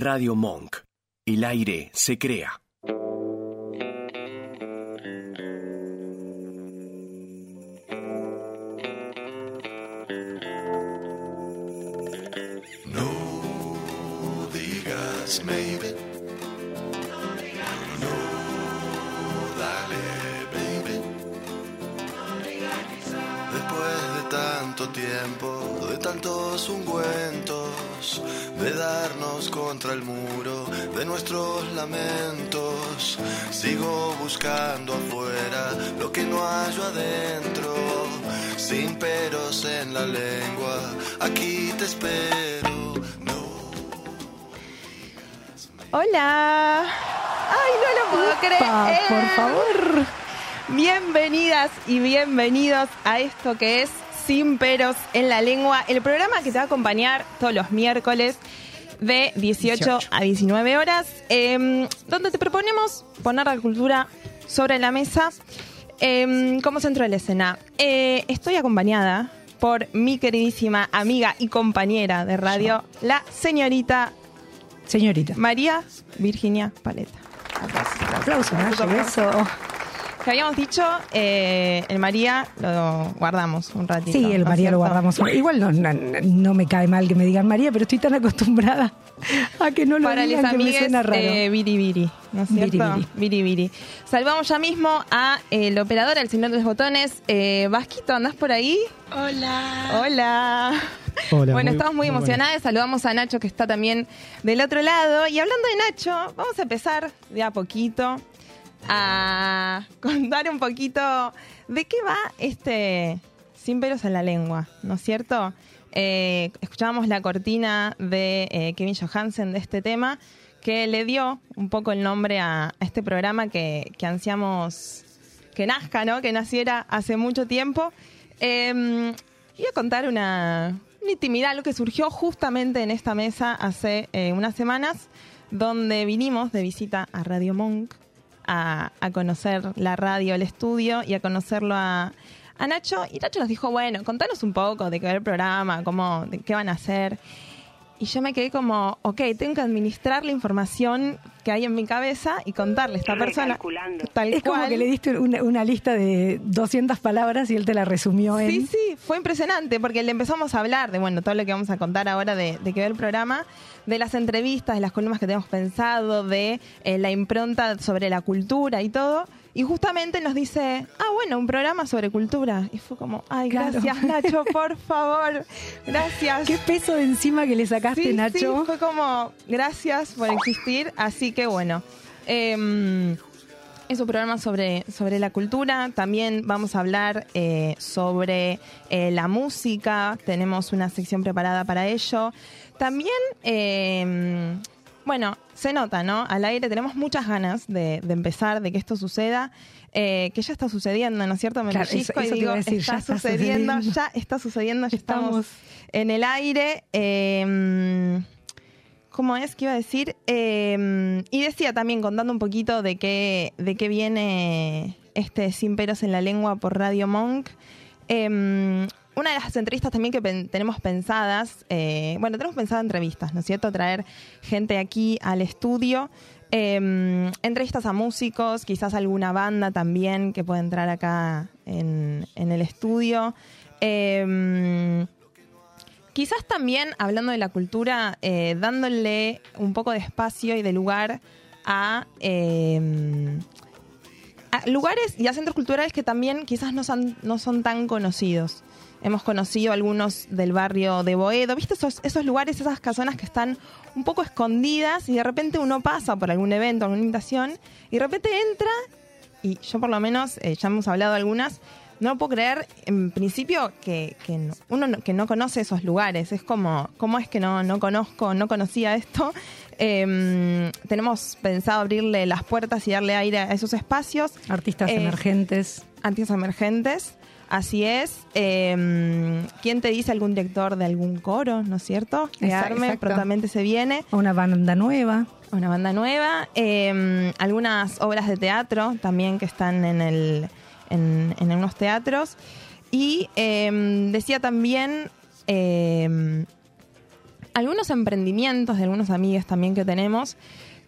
Radio Monk. El aire se crea. No digas maybe. No, dale, baby. Después de tanto tiempo, de tantos ungüentos, darnos contra el muro de nuestros lamentos, sigo buscando afuera lo que no hallo adentro, sin peros en la lengua, aquí te espero. No. Hola. Ay, no lo puedo creer. Pa, por favor. Bienvenidas y bienvenidos a esto que es Sin Peros en la Lengua, el programa que te va a acompañar todos los miércoles de 18, 18. a 19 horas, eh, donde te proponemos poner la cultura sobre la mesa eh, como centro de la escena. Eh, estoy acompañada por mi queridísima amiga y compañera de radio, la señorita Señorita. María Virginia Paleta. Aplauso, Naye, eso. Que habíamos dicho, eh, el María lo guardamos un ratito. Sí, el ¿no es María lo guardamos. Igual no, no, no me cae mal que me digan María, pero estoy tan acostumbrada a que no lo Para digan los que me amigues, suena raro. eh, Viri, ¿no es cierto? Viri Viri. Salvamos ya mismo a eh, el operador, el señor de los botones. Eh, Vasquito, ¿andás por ahí? Hola. Hola. Hola, bueno, muy- estamos muy, muy emocionadas. Saludamos a Nacho, que está también del otro lado. Y hablando de Nacho, vamos a empezar de a poquito a contar un poquito de qué va este Sin pelos en la lengua, ¿no es cierto? Eh, escuchábamos la cortina de eh, Kevin Johansen de este tema, que le dio un poco el nombre a, este programa que, que ansiamos que nazca, ¿no? Que naciera hace mucho tiempo. Eh, voy a contar una, una intimidad, lo que surgió justamente en esta mesa hace eh, unas semanas, donde vinimos de visita a Radio Monk a, a conocer la radio, el estudio y a conocerlo a, Nacho. Y Nacho nos dijo, bueno, contanos un poco de qué va el programa, cómo, de qué van a hacer. Y yo me quedé como, ok, tengo que administrar la información que hay en mi cabeza y contarle a esta persona. Tal Es como cual. que le diste una, una lista de 200 palabras y él te la resumió en... Sí, sí, fue impresionante porque le empezamos a hablar de, bueno, todo lo que vamos a contar ahora de, de que ve el programa, de las entrevistas, de las columnas que tenemos pensado, de eh, la impronta sobre la cultura y todo. Y justamente nos dice, ah, bueno, un programa sobre cultura. Y fue como, ay, Claro. gracias Nacho, por favor, gracias. ¿Qué peso de encima que le sacaste, Sí, Nacho? sí, fue como, gracias por existir. Así que bueno, em, es un programa sobre, sobre la cultura. También vamos a hablar eh, sobre eh, la música. Tenemos una sección preparada para ello. También, em, bueno, se nota, ¿no? Al aire tenemos muchas ganas de, de empezar, de que esto suceda. eh, que ya está sucediendo, ¿no es cierto? Me Claro, eso- eso y digo, decir, está, ya está sucediendo, sucediendo. ya está sucediendo, ya estamos, Estamos. en el aire. eh, ¿Cómo es que iba a decir? Eh, y decía también, contando un poquito de qué, de qué viene este Sin Peros en la Lengua por Radio Monk. Una de las entrevistas también que tenemos pensadas, eh, bueno, tenemos pensado entrevistas, ¿no es cierto? Traer gente aquí al estudio. eh, entrevistas a músicos, quizás alguna banda también que pueda entrar acá en, el estudio. Eh, Quizás también, hablando de la cultura, eh, dándole un poco de espacio y de lugar a, eh, a lugares y a centros culturales que también quizás no son, no son tan conocidos. Hemos conocido algunos del barrio de Boedo, ¿viste esos, esos lugares, esas casonas que están un poco escondidas y de repente uno pasa por algún evento, alguna invitación y de repente entra y yo por lo menos, eh, ya hemos hablado algunas, no puedo creer en principio que, que no- uno no, que no conoce esos lugares. Es como, ¿cómo es que no, no conozco, no conocía esto? Em, tenemos pensado abrirle las puertas y darle aire a esos espacios. Artistas Eh, emergentes. Artistas emergentes, así es. Em, ¿Quién te dice algún director de algún coro, no es cierto? Que arme, prontamente se viene Una banda nueva. una banda nueva, eh, algunas obras de teatro también que están en, el, en, en unos teatros. Y eh, decía también algunos emprendimientos de algunos amigos también que tenemos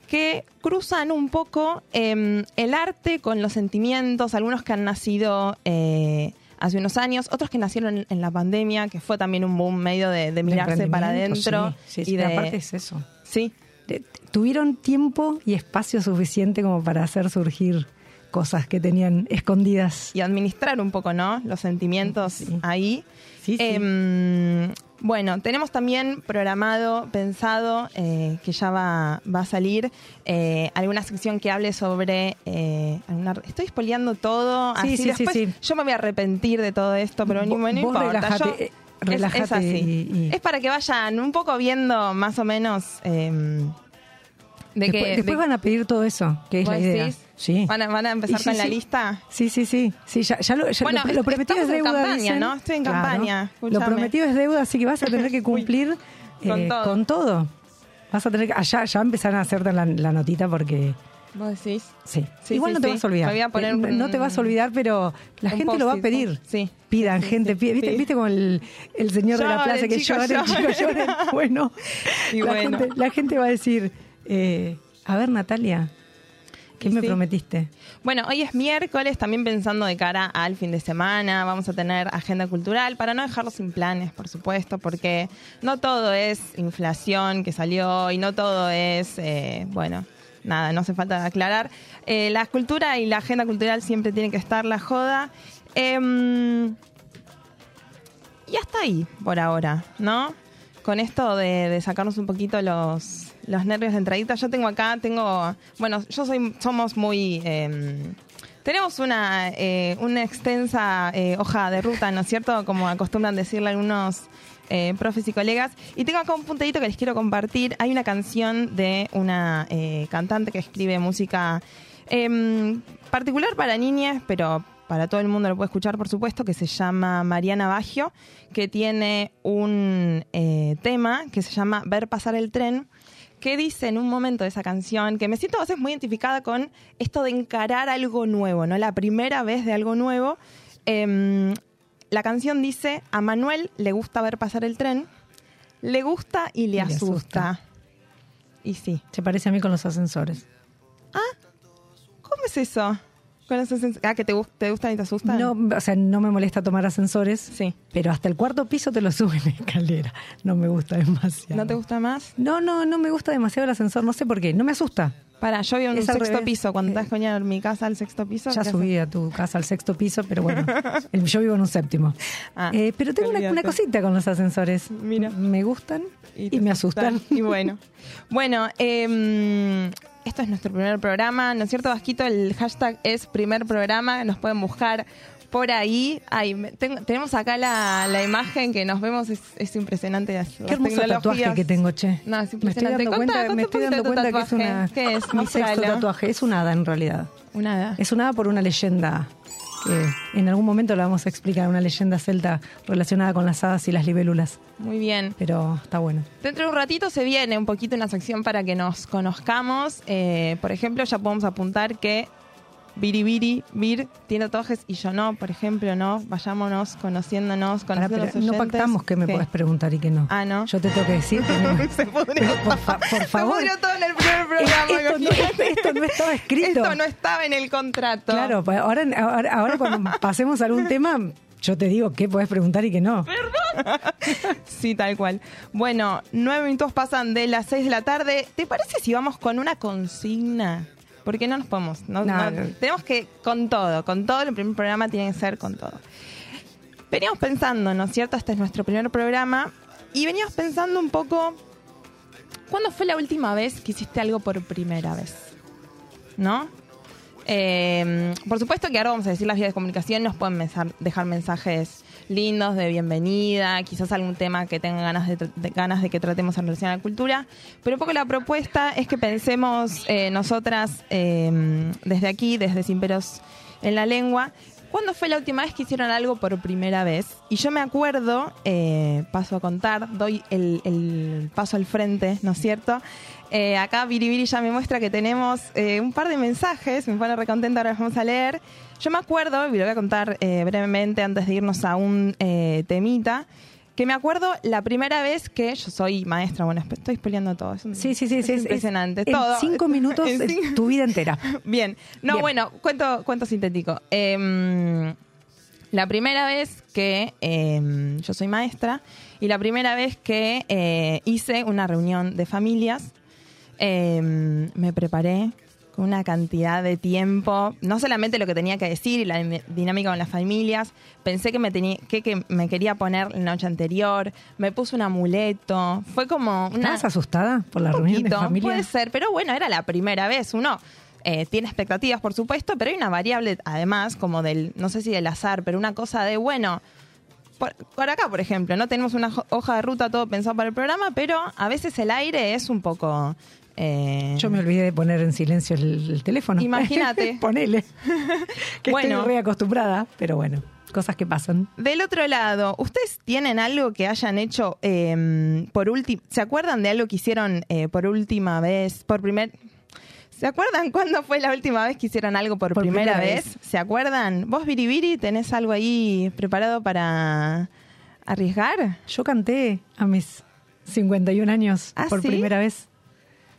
que cruzan un poco em, el arte con los sentimientos, algunos que han nacido eh, hace unos años, otros que nacieron en, la pandemia, que fue también un boom medio de, de mirarse para adentro. Sí, sí, y sí, de, aparte es eso. sí, De- Tuvieron tiempo y espacio suficiente como para hacer surgir cosas que tenían escondidas. y administrar un poco, ¿no? Los sentimientos Sí. ahí. Sí, sí. Em, bueno, tenemos también programado, pensado, eh, que ya va, va a salir eh, alguna sección que hable sobre... eh, alguna- estoy espoleando todo, Sí, así sí, después sí. yo me voy a arrepentir de todo esto, pero no vos importa. relájate, yo- eh, es- así. y- y- Es para que vayan un poco viendo más o menos... em, de después que, después de- van a pedir todo eso, que es ¿vos la idea. decís? Sí. ¿Van a, van a empezar sí, con la sí. lista? Sí, sí, sí. sí ya, ya lo, ya Bueno, lo, lo prometido es deuda. campaña, dicen. ¿no? Estoy en campaña, Lo prometido es deuda, así que vas a tener que cumplir Con eh, todo. con todo. Vas a tener que. Allá ya empezaron a hacerte la, la notita porque. ¿Vos decís? Sí. Sí, Igual sí, no te sí. vas a olvidar. Voy a poner Eh, no- un- no te vas a olvidar, pero la un gente lo va a pedir. un- sí. Pidan, gente. pide- ¿Viste. ¿Viste como el, el señor de la plaza que llora, lloren. chicos, lloren? Bueno, Y la, bueno. Gente, la gente va a decir: eh, A ver, Natalia, ¿qué me sí. prometiste? Bueno, hoy es miércoles, también pensando de cara al fin de semana, vamos a tener agenda cultural para no dejarlo sin planes, por supuesto, porque no todo es inflación que salió y no todo es, eh, bueno, nada, no hace falta aclarar. Eh, la cultura y la agenda cultural siempre tienen que estar la joda. Em, y hasta ahí, por ahora, ¿no? Con esto de, de sacarnos un poquito los, los nervios de entradita, yo tengo acá, tengo, bueno, yo soy, somos muy, eh, tenemos una, eh, una extensa eh, hoja de ruta, ¿no es cierto? Como acostumbran decirle algunos eh, profes y colegas. Y tengo acá un puntadito que les quiero compartir. Hay una canción de una eh, cantante que escribe música em, particular para niñas, pero para todo el mundo lo puede escuchar, por supuesto, que se llama Mariana Baggio, que tiene un eh, tema que se llama Ver pasar el tren, que dice en un momento de esa canción, que me siento a veces muy identificada con esto de encarar algo nuevo, ¿no? La primera vez de algo nuevo. Em, la canción dice, a Manuel le gusta ver pasar el tren, le gusta y le, asusta. asusta. Y sí. Se parece a mí con los ascensores. ¿Cómo es eso? Con los ascens- ah, que te, te gustan y te asustan. No, o sea, no me molesta tomar ascensores, Sí. pero hasta el cuarto piso te lo suben en escalera. No me gusta demasiado. ¿No te gusta más? No, no, no me gusta demasiado el ascensor, no sé por qué, no me asusta. Para, yo vivo en al sexto revés. piso. Cuando Eh, estás con en mi casa al sexto piso. Ya ¿qué subí a tu casa al sexto piso, pero bueno, el- yo vivo en un séptimo. Ah, Eh, pero tengo una, cosita con los ascensores. Mira. Me gustan y, me asustan. Y bueno. Bueno, em, esto es nuestro primer programa, ¿no es cierto, Vasquito? El hashtag es primer programa, nos pueden buscar por ahí. Ay, tengo- tenemos acá la, la imagen que nos vemos, es, es impresionante. las- Qué hermoso tatuaje que tengo, che. No, es me estoy impresionante. dando cuenta, me un estoy dando cuenta que es una ¿Qué es? mi sexto tatuaje, es un hada en realidad. Una hada. Es un hada por una leyenda que en algún momento la vamos a explicar, una leyenda celta relacionada con las hadas y las libélulas, Muy bien. pero está bueno. Dentro de un ratito se viene un poquito una sección para que nos conozcamos. Eh, por ejemplo, ya podemos apuntar que Biribiri, Bir, tiene tatuajes y yo no, por ejemplo, no. Vayámonos conociéndonos, conociendo pero los no pactamos que me podés preguntar y que no. Ah, ¿no? Yo te tengo que decir que no. Se pudrió por, todo. fa- por Se favor. pudrió todo en el primer programa. esto, no, esto no estaba escrito. Esto no estaba en el contrato. Claro, ahora, ahora, ahora cuando pasemos a algún tema, yo te digo qué podés preguntar y qué no. Sí, tal cual. Bueno, nueve minutos pasan de las seis de la tarde. ¿Te parece si vamos con una consigna? Porque no nos podemos. no- No, no- tenemos que, con todo, con todo, el primer programa tiene que ser con todo. Veníamos pensando, ¿no es cierto? Este es nuestro primer programa. Y veníamos pensando un poco. ¿Cuándo fue la última vez que hiciste algo por primera vez? ¿No? Eh, por supuesto que ahora vamos a decir las vías de comunicación, nos pueden dejar mensajes lindos de bienvenida, quizás algún tema que tengan ganas de, ganas de que tratemos en relación a la cultura, pero un poco la propuesta es que pensemos eh, nosotras eh, desde aquí, desde Sin Peros en la Lengua, ¿cuándo fue la última vez que hicieron algo por primera vez? Y yo me acuerdo, eh, paso a contar, doy el paso al frente, ¿no es cierto? Eh, acá Biribiri ya me muestra que tenemos eh, un par de mensajes, me pone recontenta, ahora los vamos a leer. Yo me acuerdo, y lo voy a contar eh, brevemente antes de irnos a un eh, temita, que me acuerdo la primera vez que yo soy maestra, bueno, estoy spoileando todo. Es un- Sí, sí, sí. es sí, es- impresionante. en cinco minutos En es tu vida entera. Bien. No, Bien. bueno, cuento, cuento sintético. Em, la primera vez que em, yo soy maestra y la primera vez que hice una reunión de familias, em, me preparé con una cantidad de tiempo, no solamente lo que tenía que decir y la dinámica con las familias, pensé que me, tenía, que, que me quería poner la noche anterior, me puse un amuleto, fue como una... ¿Estabas asustada por la Un reunión de poquito, familia? Puede ser, pero bueno, era la primera vez. Uno eh, tiene expectativas, por supuesto, pero hay una variable, además, como del, no sé si del azar, pero una cosa de, bueno, por, por acá, por ejemplo, no tenemos una hoja de ruta todo pensado para el programa, pero a veces el aire es un poco... eh, Yo me olvidé de poner en silencio el, el teléfono. Imagínate. Ponele. que Bueno. estoy reacostumbrada, pero bueno, cosas que pasan. Del otro lado, ¿ustedes tienen algo que hayan hecho eh, por último? ¿Se acuerdan de algo que hicieron eh, por última vez? Por primer. ¿Se acuerdan cuándo fue la última vez que hicieron algo por, Por primera, primera vez? vez. ¿Se acuerdan? ¿Vos, Biribiri, tenés algo ahí preparado para arriesgar? Yo canté a mis 51 años ¿Ah, por sí? primera vez.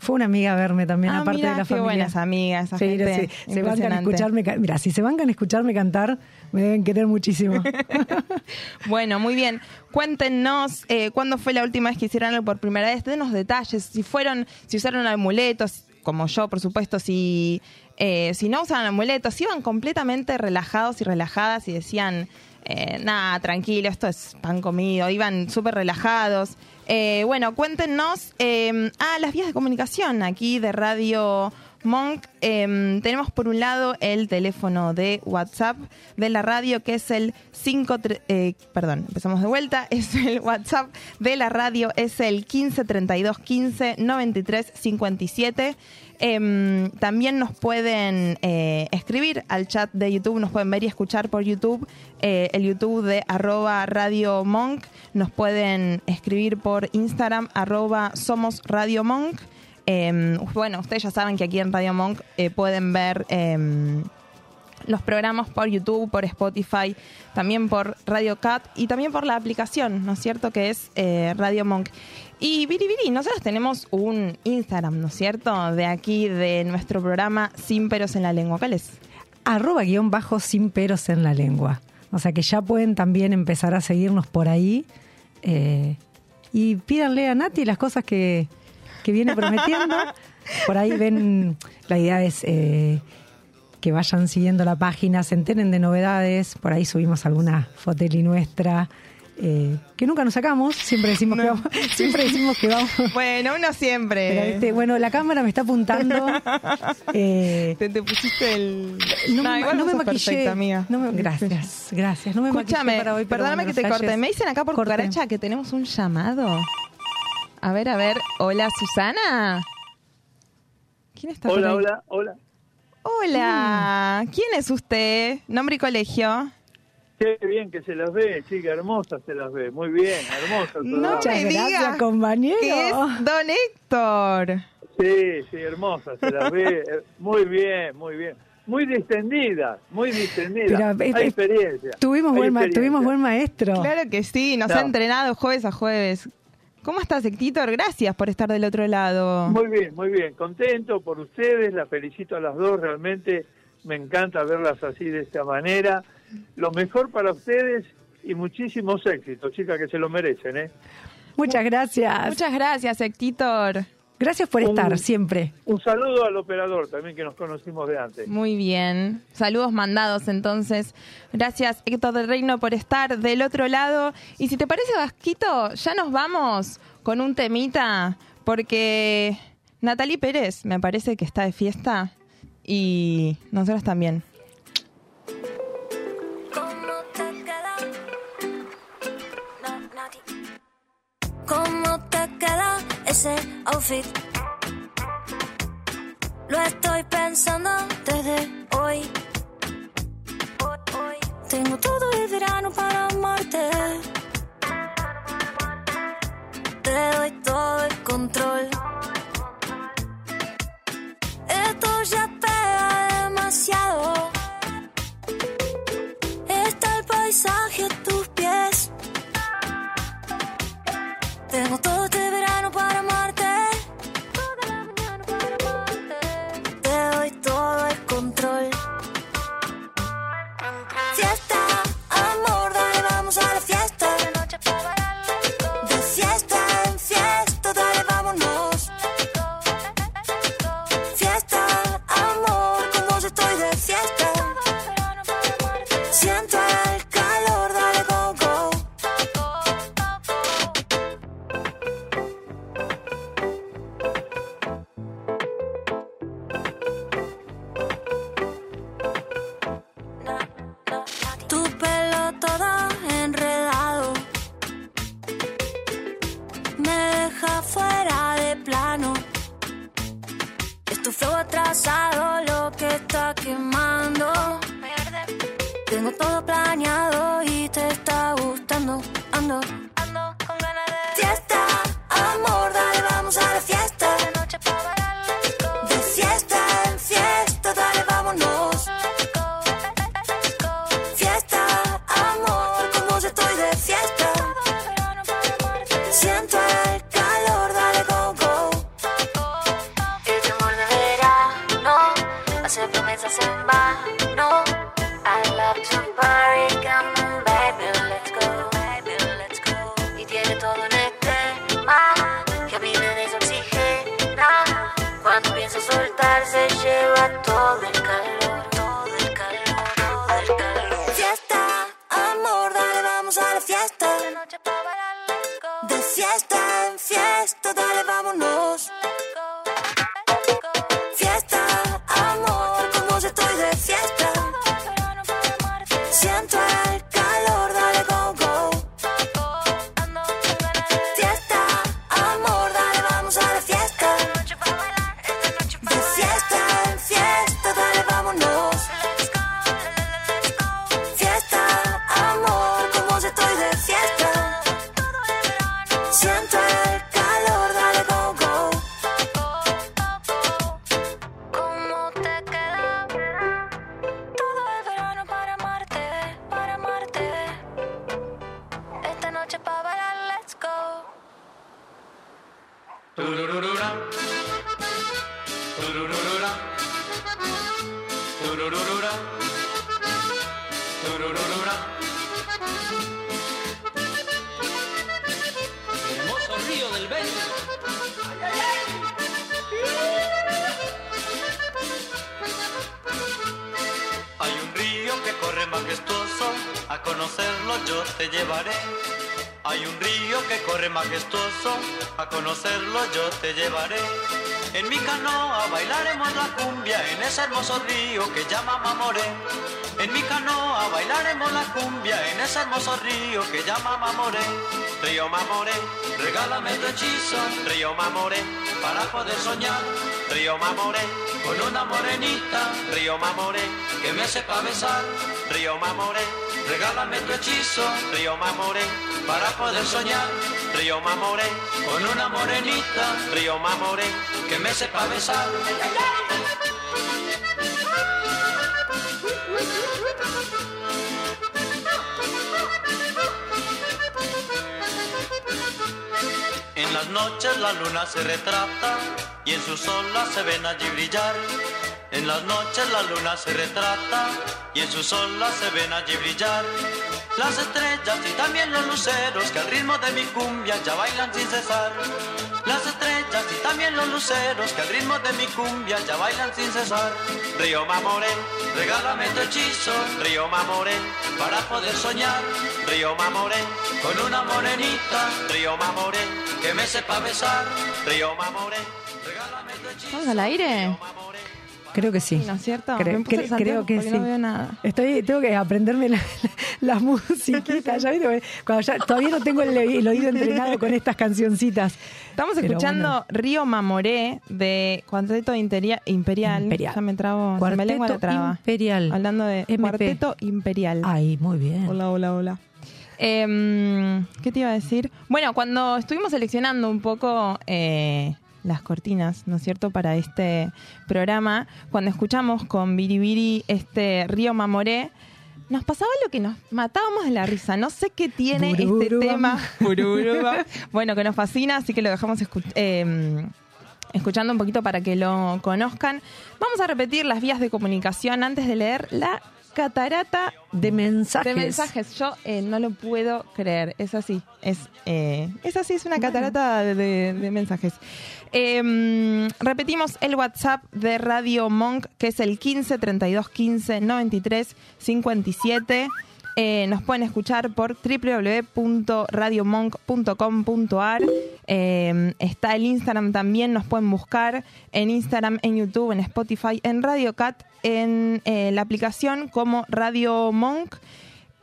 Fue una amiga a verme también, Ah, aparte mirá, de la qué familia. buenas amigas, esa Sí, gente sí, se bancan a escucharme. Mira, si se bancan a escucharme cantar, me deben querer muchísimo. Bueno, muy bien. Cuéntenos eh, cuándo fue la última vez que hicieron algo por primera vez. Denos detalles. Si fueron, si usaron amuletos, como yo, por supuesto, si, eh, si no usaban amuletos, si iban completamente relajados y relajadas y decían, eh, nada, tranquilo, esto es pan comido. Iban súper relajados. Eh, bueno, cuéntenos. eh, ah, las vías de comunicación aquí de Radio Monk. eh, tenemos por un lado el teléfono de WhatsApp de la radio que es el 5... eh, perdón, empezamos de vuelta. Es el WhatsApp de la radio, es el 15 32 15 93 57. Em, también nos pueden eh, escribir al chat de YouTube, nos pueden ver y escuchar por YouTube, eh, el YouTube de arroba Radio Monk, nos pueden escribir por Instagram arroba Somos Radio Monk. Em, bueno, ustedes ya saben que aquí en Radio Monk eh, pueden ver em, los programas por YouTube, por Spotify, también por Radio Cat y también por la aplicación, ¿no es cierto? Que es eh, Radio Monk. Y Biribiri, nosotros tenemos un Instagram, ¿no es cierto? De aquí, de nuestro programa Sin Peros en la Lengua. ¿Cuál es? Arroba guion bajo sin peros en la lengua. O sea que ya pueden también empezar a seguirnos por ahí. eh, y pídanle a Nati las cosas que, que viene prometiendo. Por ahí ven, la idea es eh, que vayan siguiendo la página, se enteren de novedades. Por ahí subimos alguna foteli nuestra. eh, que nunca nos sacamos, siempre decimos que vamos, siempre decimos que vamos. Bueno, uno siempre. Pero, este, bueno, la cámara me está apuntando. eh, Te, te pusiste el. no, me, igual no me maquillé. perfecta, amiga. No me- gracias, gracias. No me Escúchame, para hoy, pero perdóname bueno, que te corte. Me dicen acá por Corte. cucaracha que tenemos un llamado. A ver, a ver. Hola, Susana. ¿Quién está por Hola, ahí? hola, hola. Hola. ¿Quién es usted? Nombre y colegio. Qué bien que se las ve, chica, hermosa se las ve. Muy bien, hermosa. No me gracias, digas compañero. Que es Don Héctor. Sí, sí, hermosa se las ve. eh, Muy bien, muy bien. Muy distendida, muy distendida. Pero, eh, Hay eh, experiencia. Tuvimos hay buen, ma- experiencia. tuvimos buen maestro. Claro que sí, nos No. ha entrenado jueves a jueves. ¿Cómo estás, Héctor? Gracias por estar del otro lado. Muy bien, muy bien. Contento por ustedes, las felicito a las dos. Realmente me encanta verlas así de esta manera. Lo mejor para ustedes y muchísimos éxitos, chicas, que se lo merecen, ¿eh? Muchas gracias. Muchas gracias, Héctor. Gracias por Un- estar siempre. Un saludo al operador también que nos conocimos de antes. Muy bien. Saludos mandados entonces. Gracias Héctor del Reino por estar del otro lado. Y si te parece, Vasquito, ya nos vamos con un temita porque Natalie Pérez me parece que está de fiesta y nosotros también. Ese outfit? Lo estoy pensando desde hoy. Tengo todo el verano para amarte. Te doy todo el control. Lo que está quemando. Tengo todo planeado Hay un río que corre majestuoso, a conocerlo yo te llevaré. Hay un río que corre majestuoso, a conocerlo yo te llevaré. En mi canoa bailaremos la cumbia en ese hermoso río que llama Mamoré. En mi canoa bailaremos la cumbia en ese hermoso río que llama Mamoré. Río Mamoré, regálame tu hechizo, río Mamoré, para poder soñar. Río Mamoré, con una morenita, río Mamoré, que me sepa besar. Río Mamoré, regálame tu hechizo, río Mamoré, para poder soñar. Río Mamoré, con una morenita, río Mamoré, que me sepa besar. En las noches la luna se retrata y en sus olas se ven allí brillar. En las noches la luna se retrata y en sus olas se ven allí brillar. Las estrellas y también los luceros que al ritmo de mi cumbia ya bailan sin cesar. Las estrellas y también los luceros que al ritmo de mi cumbia ya bailan sin cesar. Río Mamoré, regálame tu hechizo, Río Mamoré, para poder soñar. Río Mamoré, con una morenita, Río Mamoré, que me sepa besar. Río Mamoré, regálame tu hechizo. ¿Estamos al aire? Creo que sí. ¿no es cierto? Cre- Me puse cre- el salteo creo que sí. no veo nada. Estoy, tengo que aprenderme la, la musiquita. Ya viste, cuando ya- todavía no tengo el, el oído entrenado con estas cancioncitas. Estamos Pero escuchando bueno. Río Mamoré de Cuarteto Imperial. Imperial. Ya me trabo, me lengua la Cuarteto traba. Imperial. Hablando de MP. Cuarteto Imperial. Ay, muy bien. Hola, hola, hola. Em, ¿Qué te iba a decir? Bueno, cuando estuvimos seleccionando un poco eh, las cortinas, ¿no es cierto?, para este programa, cuando escuchamos con Biribiri este Río Mamoré, nos pasaba lo que nos matábamos de la risa. No sé qué tiene este tema. Bururubam. bueno, que nos fascina, así que lo dejamos escu- em, escuchando un poquito para que lo conozcan. Vamos a repetir las vías de comunicación antes de leer la catarata De mensajes. de mensajes. Yo eh, no lo puedo creer. Es así. Es, eh, es así, es una catarata de, de- de mensajes. Eh, repetimos el WhatsApp de Radio Monk, que es el 15 32 15 93 57. Eh, nos pueden escuchar por www.radiomonk.com.ar. Eh, está el Instagram también, nos pueden buscar en Instagram, en YouTube, en Spotify, en Radio Cat, en eh, la aplicación como Radio Monk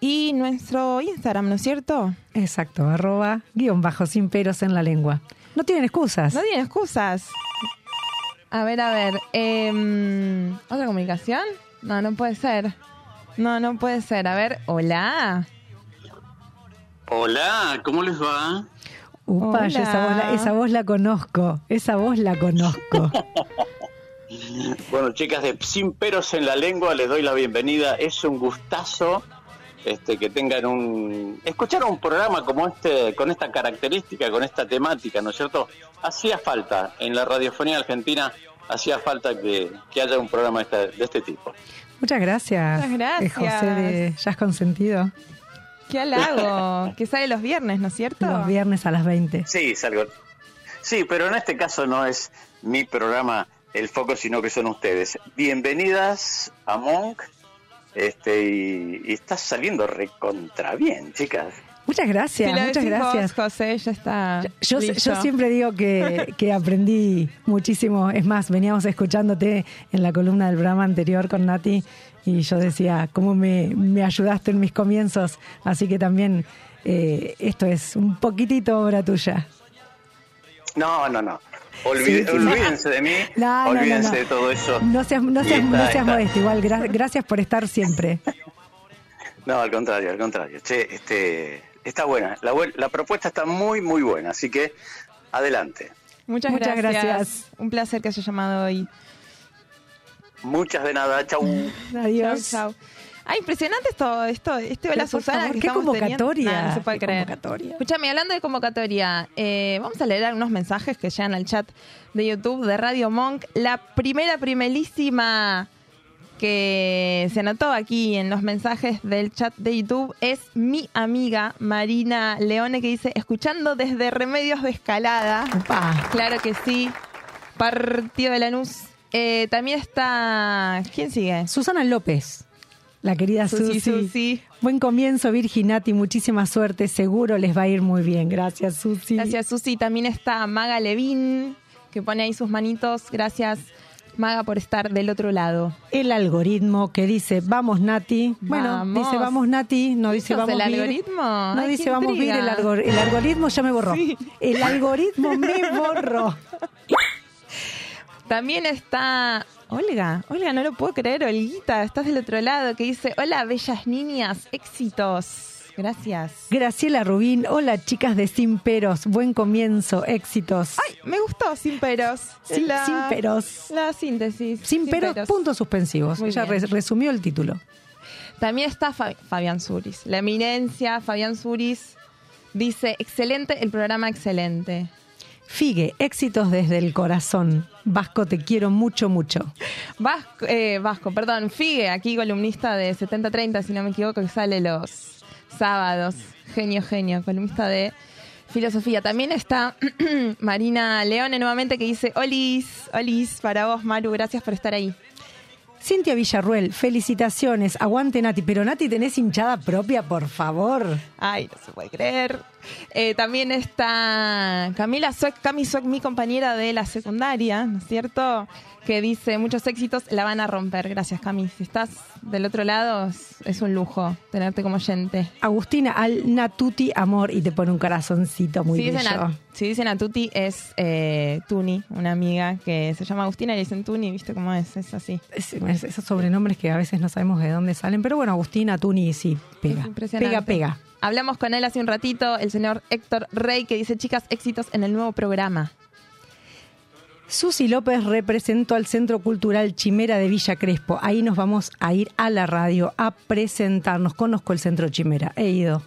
y nuestro Instagram, ¿no es cierto? Exacto, arroba guion bajo sin peros en la lengua. No tienen excusas. No tienen excusas. A ver, a ver. em, ¿Otra comunicación? No, no puede ser. No, no puede ser. A ver, hola. Hola, ¿cómo les va? Upa, yo esa voz, la, esa voz la conozco. Esa voz la conozco. Bueno, chicas de Sin Peros en la Lengua, les doy la bienvenida. Es un gustazo este, que tengan un... Escuchar un programa como este, con esta característica, con esta temática, ¿no es cierto? Hacía falta, en la radiofonía argentina, hacía falta que, que haya un programa de este, de este tipo. Muchas gracias. Muchas gracias. eh, José de Jazz Consentido. Qué halago. que sale los viernes, ¿no es cierto? Los viernes a las 20. Sí, salgo. Sí, pero en este caso no es mi programa el foco, sino que son ustedes. Bienvenidas a Monk. Este, y, y está saliendo recontra bien, chicas. Muchas gracias, Si muchas vos, gracias. José, ya está. Yo, listo. yo siempre digo que, que aprendí muchísimo. Es más, veníamos escuchándote en la columna del programa anterior con Nati y yo decía, ¿cómo me, me ayudaste en mis comienzos? Así que también eh, esto es un poquitito obra tuya. No, no, no. Olvi- Sí, sí. Olvídense de mí, No, no, no, olvídense no. de todo eso. No seas, no seas, está- no seas modesto, igual, gra- gracias por estar siempre. No, al contrario, al contrario. Che, este, está buena. La, propuesta está muy, muy buena, así que adelante. Muchas, Muchas gracias. gracias. Un placer que haya llamado hoy. Muchas de nada, chau. Adiós. Chau, chau. Ah, impresionante esto, esto, este hola Susana favor, que qué convocatoria, Nah, no se puede qué creer. convocatoria. Escúchame, hablando de convocatoria, eh, vamos a leer algunos mensajes que llegan al chat de YouTube de Radio Monk. La primera, primerísima que se anotó aquí en los mensajes del chat de YouTube es mi amiga Marina Leone que dice, escuchando desde Remedios de Escalada. Claro que sí. Partido de Lanús. Eh, también está... ¿Quién sigue? Susana López, la querida Susi, Susi. Susi. Buen comienzo, Virginati. Muchísima suerte. Seguro les va a ir muy bien. Gracias, Susi. Gracias, Susi. También está Maga Levín, que pone ahí sus manitos. Gracias, Maga, por estar del otro lado. El algoritmo que dice, vamos, Nati. Bueno, Vamos. dice, vamos, Nati. No dice, ¿Sos vamos, el Vir. algoritmo? No Ay, dice, vamos, Vir. El, algor- el algoritmo ya me borró. Sí. El algoritmo me borró. También está Olga. Olga, no lo puedo creer, Olguita. Estás del otro lado, que dice, hola, bellas niñas, éxitos. Gracias. Graciela Rubín. Hola, chicas de Sin Peros. Buen comienzo. Éxitos. Ay, me gustó, sin peros. Sin- La- sin peros. La síntesis. Sin, peros, puntos suspensivos. Muy Ella bien. res- resumió el título. También está Fa- Fabián Suris. La eminencia, Fabián Suris, dice, excelente, el programa excelente. Figue, éxitos desde el corazón. Vasco, te quiero mucho, mucho. Vasco, eh, Vasco, perdón, Figue, aquí columnista de 7030, si no me equivoco, que sale los sábados. Genio, genio, columnista de filosofía. También está Marina Leone nuevamente que dice, Olis, Olis, para vos, Maru, gracias por estar ahí. Cintia Villarruel, felicitaciones. Aguante, Nati. Pero, Nati, ¿tenés hinchada propia, por favor? Ay, no se puede creer. Eh, también está Camila Suec, Cami Suec, mi compañera de la secundaria, ¿no es cierto? Que dice, muchos éxitos la van a romper. Gracias, Cami. Si estás del otro lado, es, un lujo tenerte como oyente. Agustina, al Natuti Amor. Y te pone un corazoncito muy si, bello. a, si dicen a Tuti, es eh, Tuni, una amiga que se llama Agustina y le dicen Tuni, ¿viste cómo es? Es así. Es- es- esos sobrenombres que a veces no sabemos de dónde salen. Pero bueno, Agustina, Tuni, sí, pega. Pega, pega. Hablamos con él hace un ratito, el señor Héctor Rey, que dice, chicas, éxitos en el nuevo programa. Susi López representó al Centro Cultural Chimera de Villa Crespo. Ahí nos vamos a ir a la radio a presentarnos. Conozco el Centro Chimera. He ido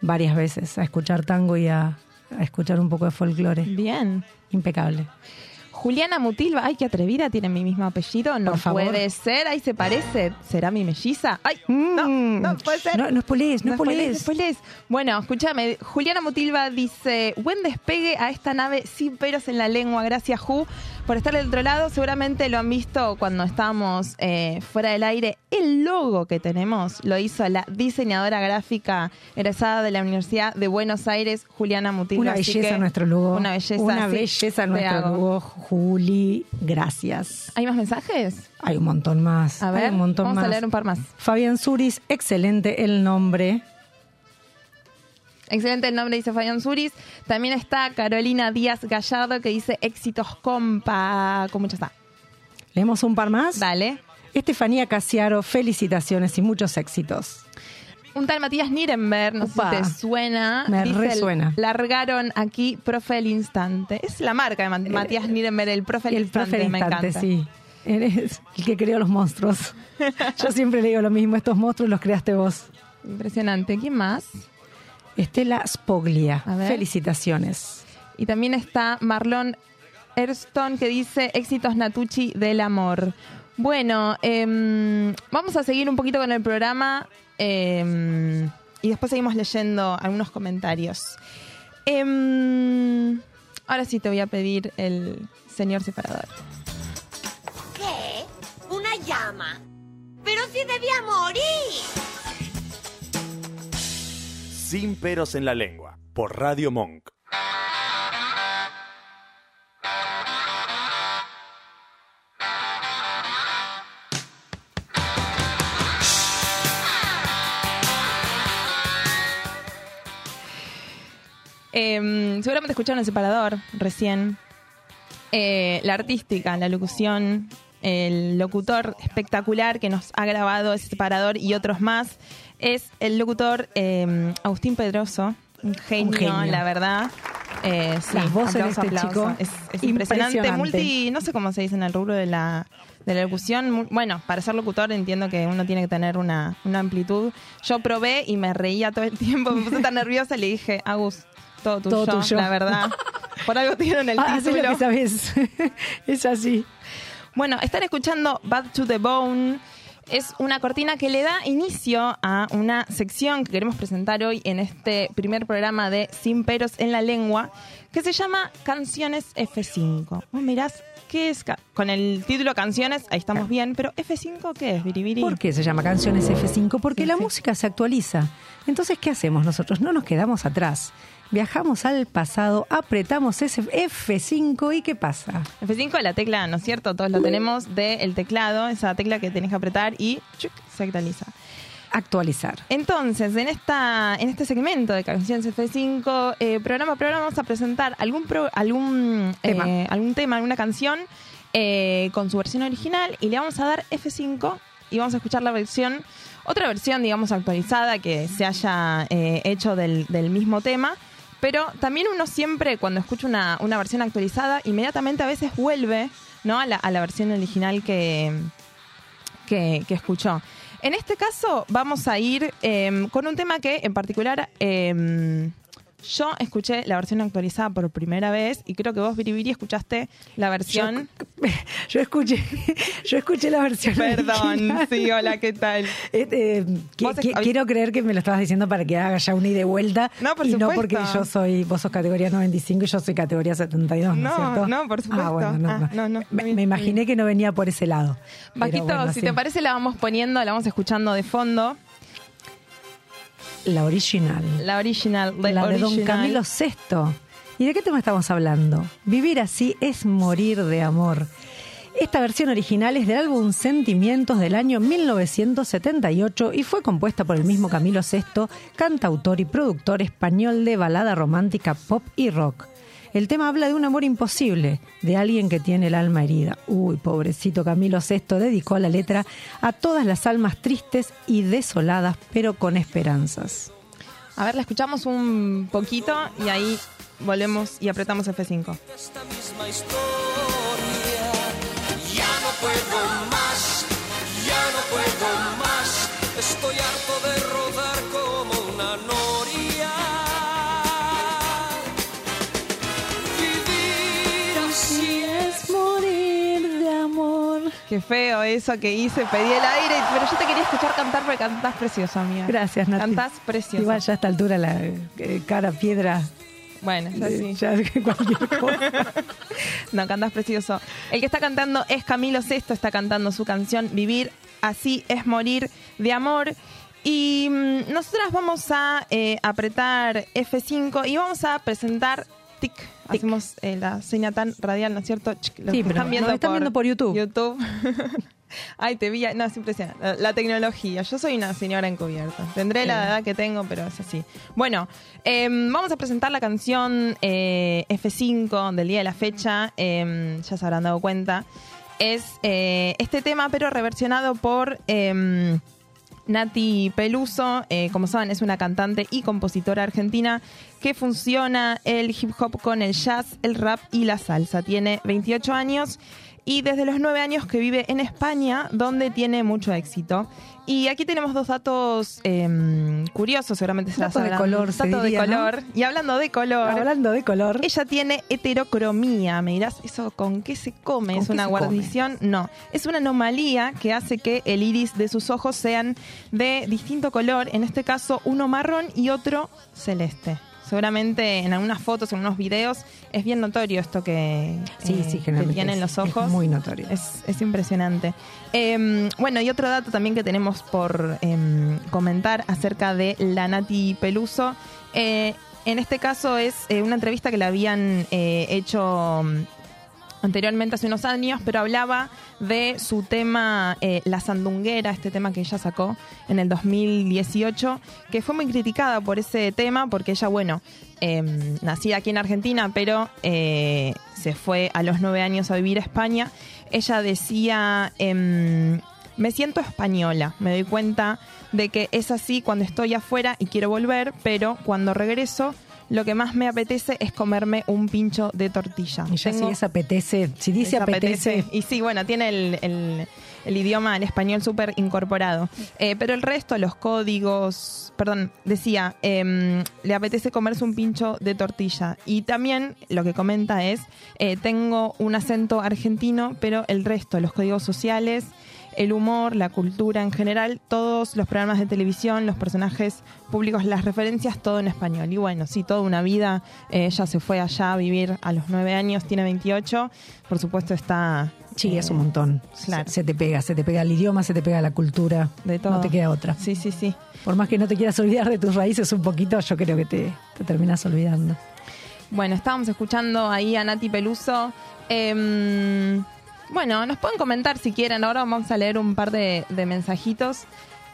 varias veces a escuchar tango y a, a escuchar un poco de folclore. Bien. Impecable. Juliana Mutilva, ay, qué atrevida, tiene mi mismo apellido. No Por favor. puede ser, ahí se parece. ¿Será mi melliza? Ay, no, Mm. no puede ser. No, no spoilees, no, spoilees, spoilees. no spoilees. Bueno, escúchame, Juliana Mutilva dice, buen despegue a esta nave sin peros en la lengua, gracias Ju por estar del otro lado. Seguramente lo han visto cuando estábamos eh, fuera del aire. El logo que tenemos lo hizo la diseñadora gráfica egresada de la Universidad de Buenos Aires, Juliana Mutilva. Una Así belleza que- nuestro logo. Una belleza. Una sí, belleza nuestro logo. Juli, gracias. ¿Hay más mensajes? Hay un montón más. A hay ver, un montón vamos más. a leer un par más. Fabián Suris, excelente el nombre. Excelente el nombre, dice Fabián Suris. También está Carolina Díaz Gallardo que dice éxitos compa. ¿Cómo ya está? Leemos un par más. Dale. Estefanía Casiaro, felicitaciones y muchos éxitos. Un tal Matías Nirenberg, no sé si te suena. Me dice, resuena. Largaron aquí Profe el Instante. Es la marca de Ma- Matías Nirenberg, el Profe el, el Instante. profe me instante, encanta. sí. Eres el que creó los monstruos. Yo siempre le digo lo mismo, estos monstruos los creaste vos. Impresionante. ¿Quién más? Estela Spoglia, felicitaciones. Y también está Marlon Erston que dice éxitos Natucci del amor. Bueno, em, vamos a seguir un poquito con el programa em, y después seguimos leyendo algunos comentarios. Em, ahora sí te voy a pedir el señor separador. ¿Qué? ¿Una llama? ¡Pero si debía morir! Sin peros en la lengua. Por Radio Monk. Em, seguramente escucharon el separador recién. Eh, la artística, la locución, el locutor espectacular que nos ha grabado ese separador y otros más es el locutor em, Agustín Pedroso. Un genio, Un genio. la verdad. Eh, sí, Las voces de este chico, Es, es impresionante. impresionante. Multi, no sé cómo se dice en el rubro de la, de la locución. Bueno, para ser locutor entiendo que uno tiene que tener una, una amplitud. Yo probé y me reía todo el tiempo. Me puse tan nerviosa y le dije, Agus, todo tuyo, Todo tuyo. la verdad. Por algo tienen el Ah, título. lo que sabes. es así. Bueno, están escuchando Bad to the Bone. Es una cortina que le da inicio a una sección que queremos presentar hoy en este primer programa de Sin Peros en la Lengua, que se llama Canciones F5. Vos mirás, ¿qué es? Con el título Canciones, ahí estamos bien, pero F5, ¿qué es, Biribiri? ¿Por qué se llama Canciones F5? Porque Sí, la sí. música se actualiza. Entonces, ¿qué hacemos nosotros? No nos quedamos atrás. Viajamos al pasado, apretamos ese F5 y ¿qué pasa? F5 es la tecla, ¿no es cierto? Todos lo tenemos del teclado, esa tecla que tenés que apretar y chuc, se actualiza. Actualizar. Entonces, en esta en este segmento de Canciones F5, eh, programa a programa, vamos a presentar algún pro- algún Tema. eh, algún tema, alguna canción eh, con su versión original y le vamos a dar F5 y vamos a escuchar la versión, otra versión, digamos, actualizada que se haya eh, hecho del, del mismo tema. Pero también uno siempre, cuando escucha una, una versión actualizada, inmediatamente a veces vuelve ¿no? a, la, a la versión original que, que, escuchó. En este caso vamos a ir eh, con un tema que en particular eh, yo escuché la versión actualizada por primera vez y creo que vos, Biribiri, escuchaste la versión... Yo escuché, yo escuché la versión. Perdón, original. sí, hola, ¿qué tal? Eh, eh, quiero creer que me lo estabas diciendo para que haga ya una ida y vuelta. No, por y no supuesto. porque yo soy, vos sos categoría 95 y yo soy categoría 72, ¿no, No, es cierto? no, por supuesto. Ah, bueno, no, Ah, no. no, no, Me, imaginé que no venía por ese lado. Bueno, si sí. te parece la vamos poniendo, la vamos escuchando de fondo. La original. La original. La de Don. Camilo VI. ¿Y de qué tema estamos hablando? Vivir así es morir de amor. Esta versión original es del álbum Sentimientos del año 1978 y fue compuesta por el mismo Camilo VI, cantautor y productor español de balada romántica, pop y rock. El tema habla de un amor imposible, de alguien que tiene el alma herida. Uy, pobrecito Camilo VI dedicó la letra a todas las almas tristes y desoladas, pero con esperanzas. A ver, la escuchamos un poquito y ahí volvemos y apretamos F5. esta misma historia. Ya no puedo más, ya no puedo más. Estoy harto de Qué feo eso que hice, pedí el aire, pero yo te quería escuchar cantar porque cantás precioso, amiga. Gracias, Nati. Cantás precioso. Igual ya a esta altura la eh, cara piedra. Bueno, es así. Ya cualquier cosa. No, cantás precioso. El que está cantando es Camilo Sesto, está cantando su canción Vivir así es morir de amor. Y mm, nosotras vamos a eh, apretar F5 y vamos a presentar tic. Hacemos eh, la seña tan radial, ¿no es cierto? Ch, Los Sí, que pero están viendo, nos están viendo por YouTube. YouTube. Ay, te vi. No, es impresionante. La, la tecnología. Yo soy una señora encubierta. Tendré la edad que tengo, pero es así. Bueno, em, vamos a presentar la canción eh, F5 del día de la fecha. Em, ya se habrán dado cuenta. Es eh, este tema, pero reversionado por. Nati Peluso, eh, como saben, es una cantante y compositora argentina que funciona el hip hop con el jazz, el rap y la salsa. Tiene 28 años y desde los 9 años que vive en España, donde tiene mucho éxito. Y aquí tenemos dos datos em, curiosos, seguramente se las Datos de color, se Datos de color. Y hablando de color. Hablando de color. Ella tiene heterocromía. Me dirás, ¿eso con qué se come? ¿Con ¿Es una come? guarnición? No. Es una anomalía que hace que el iris de sus ojos sean de distinto color. En este caso, uno marrón y otro celeste. Seguramente en algunas fotos, en unos videos, es bien notorio esto que, Sí, eh, sí, que tienen es- los es ojos. muy notorio. Es, es impresionante. Eh, bueno, y otro dato también que tenemos por eh, comentar acerca de la Nati Peluso. Eh, en este caso es eh, una entrevista que le habían eh, hecho anteriormente hace unos años, pero hablaba de su tema eh, La Sandunguera, este tema que ella sacó en el 2018, que fue muy criticada por ese tema, porque ella, bueno, eh, nacida aquí en Argentina, pero eh, se fue a los nueve años a vivir a España. Ella decía, em, me siento española, me doy cuenta de que es así cuando estoy afuera y quiero volver, pero cuando regreso... Lo que más me apetece es comerme un pincho de tortilla. Y ya Tengo- si es apetece, si dice apetece, Y sí, bueno, tiene el, el- el idioma, el español súper incorporado. Eh, pero el resto, los códigos, perdón, decía, em, le apetece comerse un pincho de tortilla. Y también lo que comenta es, eh, tengo un acento argentino, pero el resto, los códigos sociales, el humor, la cultura en general, todos los programas de televisión, los personajes públicos, las referencias, todo en español. Y bueno, sí, toda una vida. eh, ella se fue allá a vivir a los nueve años, tiene 28. Por supuesto está... sí, eh, es un montón. claro. Se, se te pega, se te pega el idioma, se te pega la cultura. De todo. No te queda otra. Sí, sí, sí. Por más que no te quieras olvidar de tus raíces un poquito, yo creo que te, te terminas olvidando. Bueno, estábamos escuchando ahí a Nati Peluso. Em, bueno, nos pueden comentar si quieren. Ahora vamos a leer un par de, de mensajitos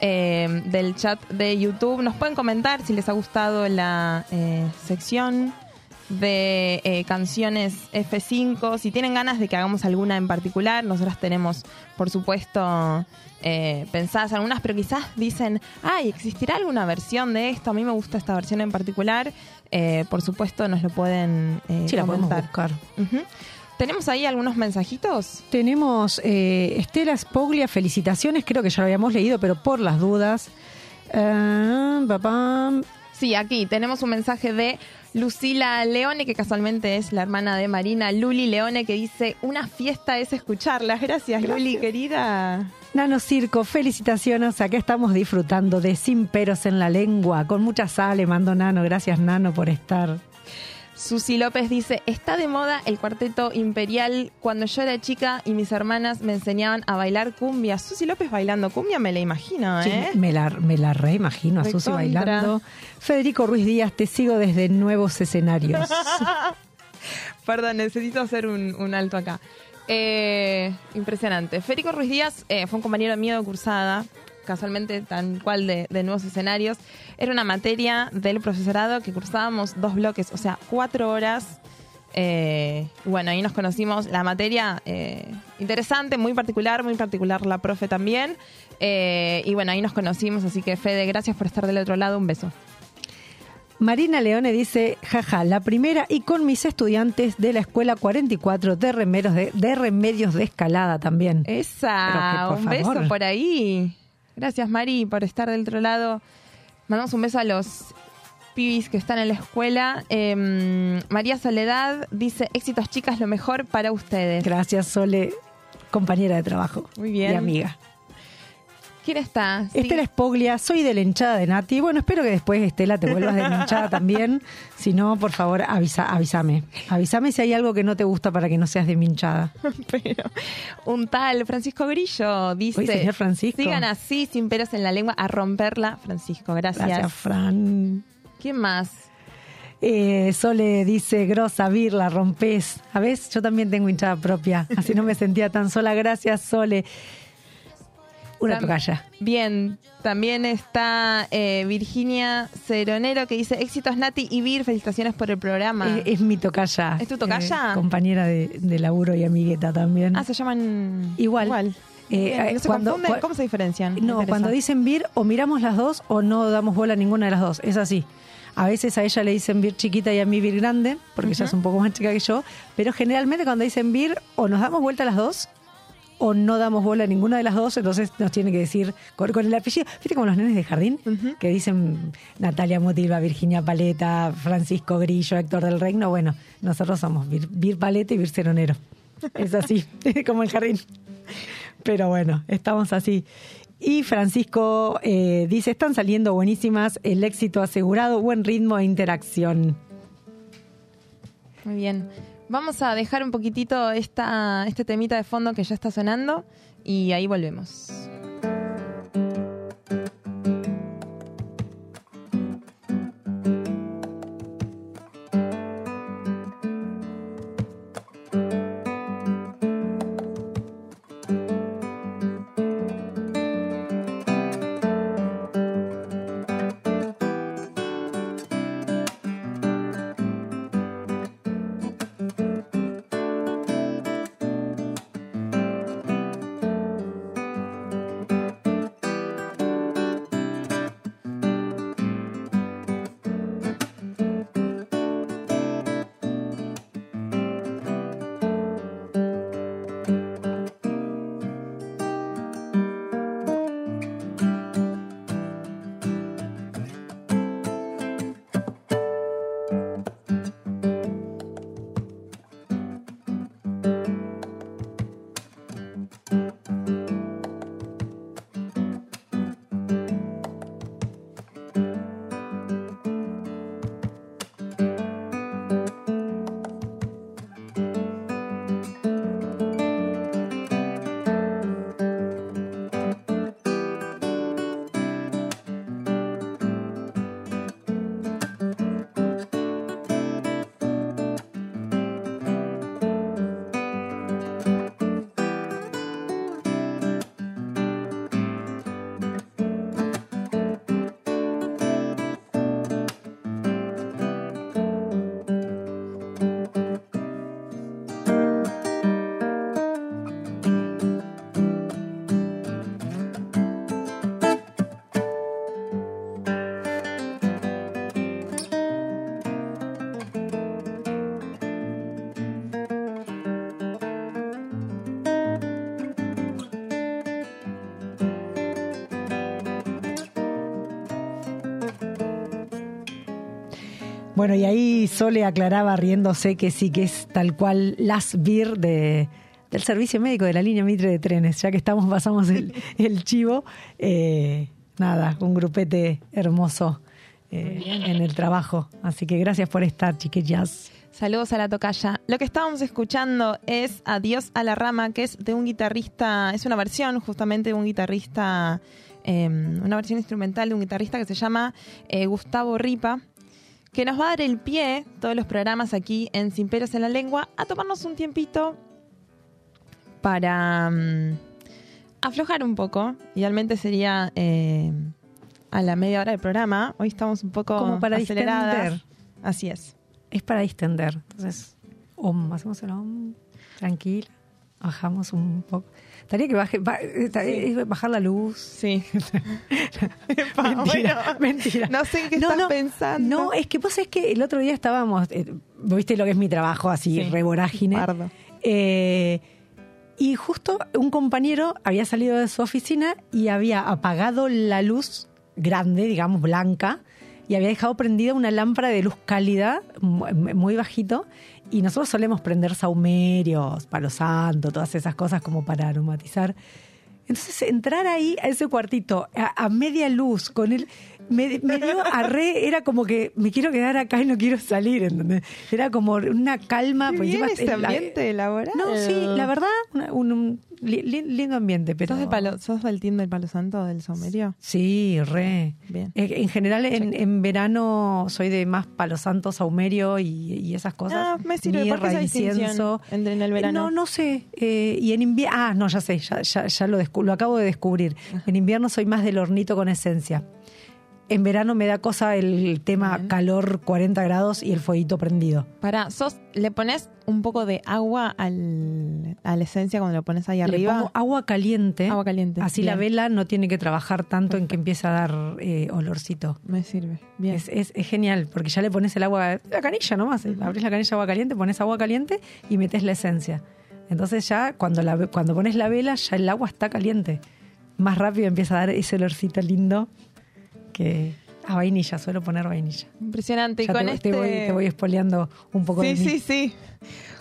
em, del chat de YouTube. Nos pueden comentar si les ha gustado la eh, sección de eh, canciones F5. Si tienen ganas de que hagamos alguna en particular, nosotras tenemos, por supuesto, eh, pensadas algunas, pero quizás dicen, ay, ¿existirá alguna versión de esto? A mí me gusta esta versión en particular. Eh, por supuesto, nos lo pueden eh, Sí, la podemos buscar. ¿Tenemos ahí algunos mensajitos? Tenemos eh, Estela Spoglia, felicitaciones, creo que ya lo habíamos leído, pero por las dudas. Papá, Sí, aquí tenemos un mensaje de Lucila Leone, que casualmente es la hermana de Marina Luli Leone, que dice, una fiesta es escucharlas. Gracias, Luli, querida. Nano Circo, felicitaciones. Acá estamos disfrutando de Sin Peros en la Lengua. Con mucha sal, le mando Nano. Gracias, Nano, por estar. Susi López dice, está de moda el cuarteto imperial. Cuando yo era chica y mis hermanas me enseñaban a bailar cumbia. Susi López bailando cumbia, me la imagino, Sí, ¿eh? me, la, me la reimagino a Susi bailando. Federico Ruiz Díaz, te sigo desde nuevos escenarios. Perdón, necesito hacer un, un alto acá. Eh, impresionante. Federico Ruiz Díaz eh, fue un compañero mío de cursada, casualmente tan cual de, de nuevos escenarios. Era una materia del profesorado que cursábamos dos bloques, o sea, cuatro horas. Eh, bueno, ahí nos conocimos. La materia eh, interesante, muy particular, muy particular la profe también. Eh, y bueno, ahí nos conocimos, así que Fede, gracias por estar del otro lado. Un beso. Marina Leone dice, jaja, la primera y con mis estudiantes de la escuela 44 de remedios de, de, remedios de escalada también. Esa, que, un favor. beso por ahí. Gracias, Mari, por estar del otro lado. Mandamos un beso a los pibis que están en la escuela. Eh, María Soledad dice, éxitos chicas, lo mejor para ustedes. Gracias, Sole, compañera de trabajo Muy bien. y amiga. ¿Quién está? Sí. Estela Spoglia, soy de la hinchada de Nati. Bueno, espero que después, Estela, te vuelvas de la hinchada también. Si no, por favor, avisa, avísame. Avísame si hay algo que no te gusta para que no seas de mi hinchada. Pero un tal Francisco Grillo dice, Uy, señor Francisco. sigan así, sin pelos en la lengua, a romperla, Francisco. Gracias. Gracias, Fran. ¿Quién más? Eh, Sole dice, grosa, Vir, la rompes. A ver, yo también tengo hinchada propia, así no me sentía tan sola. Gracias, Sole. Una tocaya. Bien, también está eh, Virginia Ceronero que dice éxitos Nati y Vir, felicitaciones por el programa. Es, es mi tocaya. ¿Es tu tocaya? eh, compañera de, de laburo y amigueta también. ah, se llaman Igual. Eh, Bien, ¿no se cuando- confunden? ¿Cómo se diferencian? No, cuando dicen Vir, o miramos las dos o no damos bola a ninguna de las dos. Es así. A veces a ella le dicen Vir chiquita y a mí Vir grande, porque ella es un poco más chica que yo. Pero generalmente cuando dicen Vir, o nos damos vuelta a las dos, o no damos bola a ninguna de las dos, entonces nos tiene que decir con, con el apellido. ¿Viste como los nenes de jardín? Que dicen Natalia Motilva, Virginia Paleta, Francisco Grillo, Héctor del Reino. Bueno, nosotros somos Vir, Vir Paleta y Vir Ceronero. Es así, como el jardín. Pero bueno, estamos así. Y Francisco eh, dice, están saliendo buenísimas, el éxito asegurado, buen ritmo e interacción. Muy bien. Vamos a dejar un poquitito esta, este temita de fondo que ya está sonando y ahí volvemos. Bueno, y ahí Sole aclaraba riéndose que sí que es tal cual las BIR de, del servicio médico de la línea Mitre de trenes, ya que estamos, pasamos el, el chivo. eh, nada, un grupete hermoso eh, en el trabajo. Así que gracias por estar, chiquillas. Saludos a la tocaya. Lo que estábamos escuchando es Adiós a la rama, que es de un guitarrista, es una versión justamente de un guitarrista, eh, una versión instrumental de un guitarrista que se llama eh, Gustavo Ripa, que nos va a dar el pie, todos los programas aquí en Sin Peros en la Lengua, a tomarnos un tiempito para mm, aflojar un poco. Idealmente sería eh, a la media hora del programa. Hoy estamos un poco Como para aceleradas. distender. Así es. Es para distender. Entonces, om, hacemos el om, tranquila, bajamos un poco. Estaría que baje, ba- bajar la luz. Sí. mentira, Bueno, mentira. No sé en qué estás pensando. No, es que vos es que el otro día estábamos, eh, viste lo que es mi trabajo así, Sí, re vorágine. pardo. Eh, y justo un compañero había salido de su oficina y había apagado la luz grande, digamos, blanca, y había dejado prendida una lámpara de luz cálida, mu- muy bajito, y nosotros solemos prender saumerios, palo santo, todas esas cosas como para aromatizar. Entonces, entrar ahí a ese cuartito a, a media luz con él, me, me dio arre, era como que me quiero quedar acá y no quiero salir, ¿entendés? Era como una calma. Qué porque bien este la- ambiente laboral. No, sí, la verdad, una- un, un li- li- lindo ambiente, pero... ¿Sos, de palo, ¿Sos del team del Palo Santo, del Somerio? Sí, re. Bien. Eh, En general, en, en verano soy de más palo santo, saumerio y, y esas cosas. Ah, me sirve. ¿Por qué Mirra, esa distinción incienso. entre- en el verano? No, no sé. Eh, y en invierno. Ah, no, ya sé, ya, ya, ya lo, descu- lo acabo de descubrir. En invierno soy más del hornito con esencia. En verano me da cosa el tema Bien. calor 40 grados y el fueguito prendido. Para, sos, le pones un poco de agua al, a la esencia cuando lo pones ahí Le arriba. pongo agua caliente. Agua caliente, Así la vela no tiene que trabajar tanto en que empiece a dar eh, olorcito. Me sirve. Bien. Es, es- es genial, porque ya le pones el agua, la canilla nomás, eh, abrís la canilla de agua caliente, pones agua caliente y metes la esencia. Entonces ya cuando, la, cuando pones la vela, ya el agua está caliente. Más rápido empieza a dar ese olorcito lindo que a vainilla, suelo poner vainilla. Impresionante. Y Ya con te, este... te voy, te voy espoleando un poco de Sí, sí, sí.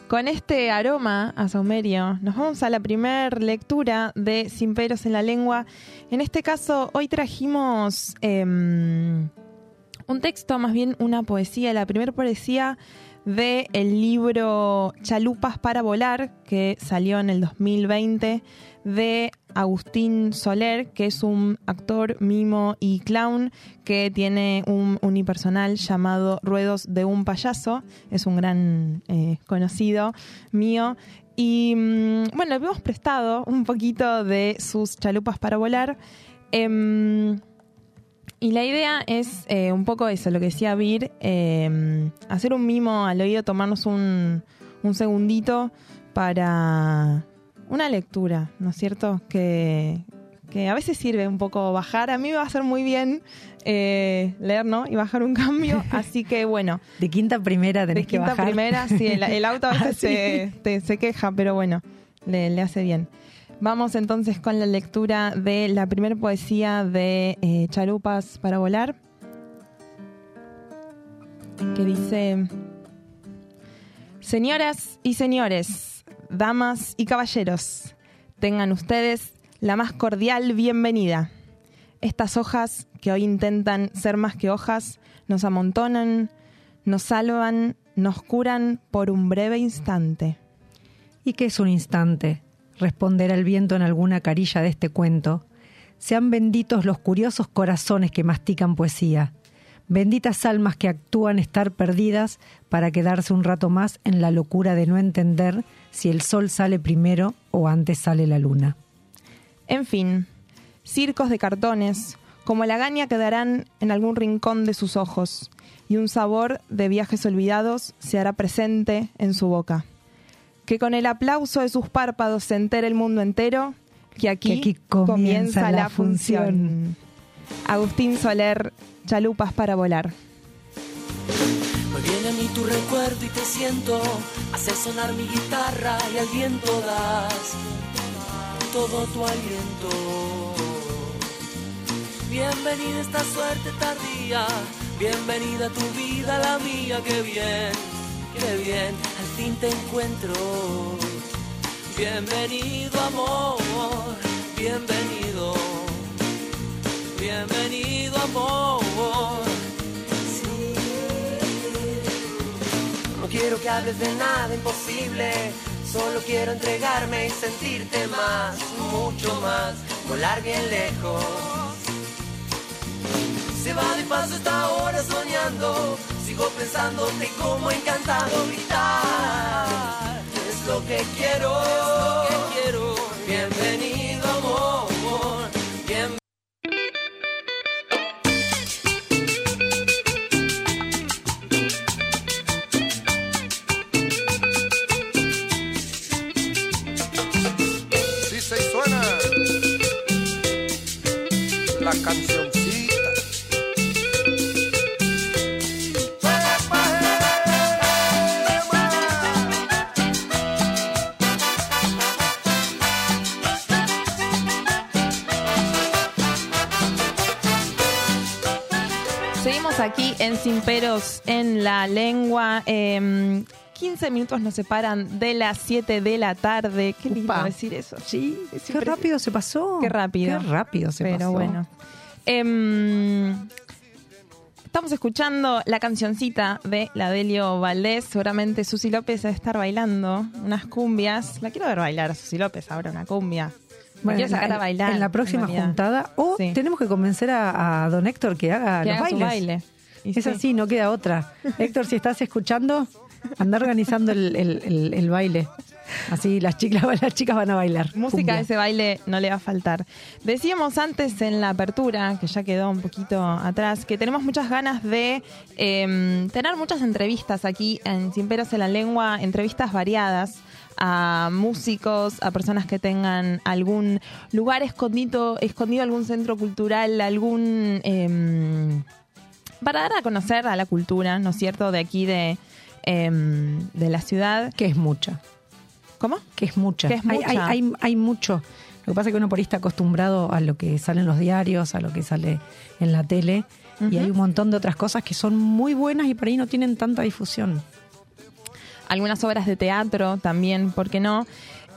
Con este aroma a saumerio, nos vamos a la primer lectura de Sin pelos en la lengua. En este caso, hoy trajimos em, un texto, más bien una poesía, la primera poesía de el libro Chalupas para volar, que salió en el 2020, de Agustín Soler, que es un actor, mimo y clown que tiene un unipersonal llamado Ruedos de un payaso. Es un gran eh, conocido mío. Y mm, bueno, le hemos prestado un poquito de sus chalupas para volar. Em, y la idea es eh, un poco eso, lo que decía Vir, eh, hacer un mimo al oído, tomarnos un, un segundito para una lectura, ¿no es cierto? Que, que a veces sirve un poco bajar. A mí me va a hacer muy bien eh, leer, ¿no? Y bajar un cambio. Así que bueno, De quinta a primera tenés de que quinta bajar. primera, sí, el, el auto a veces Ah, sí. se, te- se queja, pero bueno, le, le hace bien. Vamos entonces con la lectura de la primera poesía de eh, Chalupas para volar, que dice, Señoras y señores, damas y caballeros, tengan ustedes la más cordial bienvenida. Estas hojas que hoy intentan ser más que hojas nos amontonan, nos salvan, nos curan por un breve instante. ¿Y qué es un instante? Responderá el viento en alguna carilla de este cuento. Sean benditos los curiosos corazones que mastican poesía. Benditas almas que actúan estar perdidas para quedarse un rato más en la locura de no entender si el sol sale primero o antes sale la luna. En fin, circos de cartones, como la gaña quedarán en algún rincón de sus ojos, y un sabor de viajes olvidados se hará presente en su boca. Que con el aplauso de sus párpados se entere el mundo entero, que aquí, Que aquí comienza la función. Agustín Soler, Chalupas para volar. Me viene a mí tu recuerdo y te siento. Hace sonar mi guitarra y al viento das todo tu aliento. Bienvenida esta suerte tardía. Bienvenida tu vida, la mía. Qué bien, qué bien. Al fin te encuentro. Bienvenido, amor. Bienvenido. Bienvenido, amor. Sí. No quiero que hables de nada imposible. Solo quiero entregarme y sentirte más, mucho más, volar bien lejos. Se va de paso esta hora soñando, sigo pensándote como encantado gritar. Es lo que quiero, es lo que Peros en la Lengua. Eh, 15 minutos nos separan de las 7 de la tarde. Qué lindo Upa. decir eso. Sí, Es qué rápido se pasó. Qué rápido. Qué rápido se Pero pasó. bueno. Em, Estamos escuchando la cancioncita de la Delio Valdés. Seguramente Susi López debe estar bailando unas cumbias. La quiero ver bailar a Susi López ahora, una cumbia. Bueno, quiero sacar a bailar. En la próxima en juntada. O Sí. tenemos que convencer a, a don Héctor que haga Que los haga su bailes. baile. Y Es sí. así, no queda otra. Héctor, si estás escuchando, anda organizando el, el- el- el baile. Así las chicas, las chicas van a bailar. Música de ese baile no le va a faltar. Decíamos antes en la apertura, que ya quedó un poquito atrás, que tenemos muchas ganas de eh, tener muchas entrevistas aquí en Sin Peros en la Lengua, entrevistas variadas a músicos, a personas que tengan algún lugar escondido, escondido algún centro cultural, algún... eh, para dar a conocer a la cultura, ¿no es cierto?, de aquí de, eh, de la ciudad. Que es mucha. ¿Cómo? Que es mucha. Que es Hay- Hay, mucha. hay, hay mucho. Lo que pasa es que uno por ahí está acostumbrado a lo que sale en los diarios, a lo que sale en la tele. Y hay un montón de otras cosas que son muy buenas y por ahí no tienen tanta difusión. algunas obras de teatro también, ¿por qué no?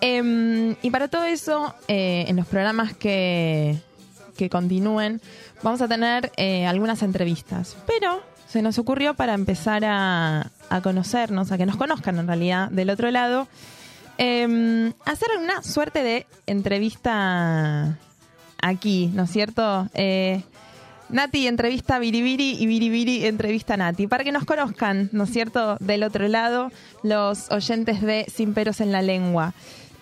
Em, y para todo eso, eh, en los programas que, que continúen, vamos a tener eh, algunas entrevistas. Pero se nos ocurrió para empezar a, a conocernos, a que nos conozcan en realidad del otro lado, em, hacer una suerte de entrevista aquí, ¿no es cierto? Eh, Nati entrevista a Biribiri y Biribiri entrevista a Nati, para que nos conozcan, ¿no es cierto?, del otro lado, los oyentes de Sin Peros en la Lengua.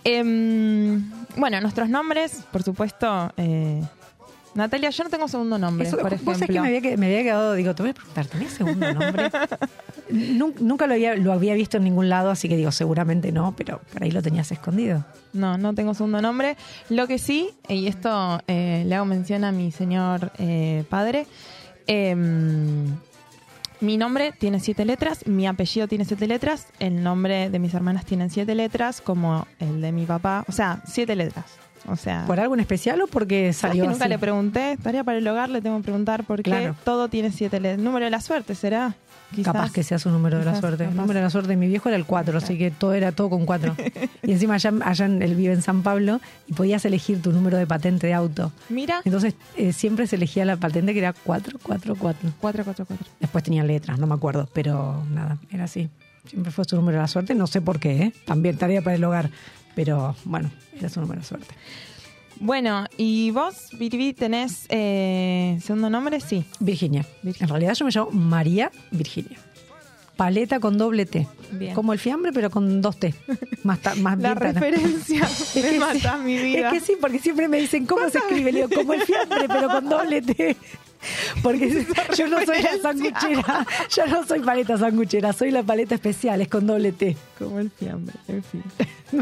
Em, bueno, nuestros nombres, por supuesto. eh, Natalia, yo no tengo segundo nombre, Eso, por vos que me había, que- me había quedado, digo, te voy a preguntar, ¿tenés segundo nombre? Nun- Nunca lo había, lo había visto en ningún lado, así que digo, seguramente no, pero por ahí lo tenías escondido. No, no tengo segundo nombre. Lo que sí, y esto eh, le hago mención a mi señor eh, padre, em, mi nombre tiene siete letras, mi apellido tiene siete letras, el nombre de mis hermanas tienen siete letras, como el de mi papá, o sea, siete letras. O sea, ¿Por algo en especial o porque ¿sabes salió que nunca así? le pregunté, tarea para el hogar, le tengo que preguntar por qué Claro. todo tiene siete letras. Número de la suerte, ¿será? Quizás. Capaz que sea su número de la suerte. El número de la suerte de mi viejo era el 4, así que todo era todo con 4. y encima allá, allá en- él vive en San Pablo y podías elegir tu número de patente de auto. Mira, Entonces eh, siempre se elegía la patente que era 444. 444. Después tenía letras, no me acuerdo, pero nada, era así. Siempre fue su número de la suerte, no sé por qué, ¿eh? también tarea para el hogar, pero bueno, era su número de suerte. Bueno, ¿y vos, Viribi, tenés eh, segundo nombre? Sí. Virginia. En realidad yo me llamo María Virginia. Paleta con doble T. Bien. Como el fiambre, pero con dos T. Más, ta- más La bien referencia me que mata sí. mi vida. Es que sí, porque siempre me dicen cómo se escribe. Le digo, como el fiambre, pero con doble T. Porque yo no soy la sanguchera. Yo no soy paleta sanguchera, soy la paleta especial, es con doble T. Como el fiambre, en fin.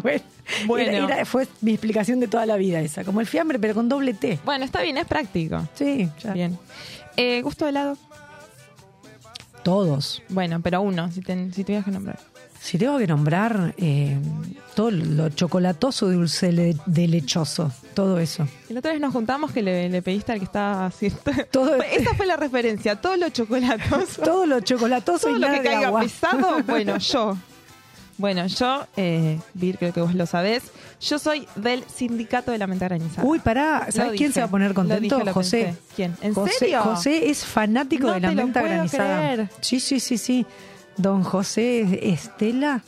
Bueno, Bueno. era- era- fue mi explicación de toda la vida esa. Como el fiambre, pero con doble T. Bueno, está bien, es práctico. Sí, ya. Bien. Eh, ¿Gusto de helado? Todos. Bueno, pero uno, si, ten- si tuvieras que nombrar. Si tengo que nombrar eh, todo lo chocolatoso, dulce le- de lechoso, todo eso. Y la otra vez nos juntamos que le, le pediste al que estaba así. Todo- Esa fue la referencia, todo lo chocolatoso. Todo lo chocolatoso todo y lo nada que de caiga agua. pesado, bueno, yo. Bueno, yo, eh, Vir, creo que vos lo sabés, yo soy del sindicato de la mente granizada. Uy, pará, Lo ¿sabes quién dije, se va a poner lo contento? dije, lo José. pensé. ¿Quién? ¿En José, serio? José es fanático No de la te lo menta puedo granizada. creer. Sí, sí, sí, sí. Don José Estela.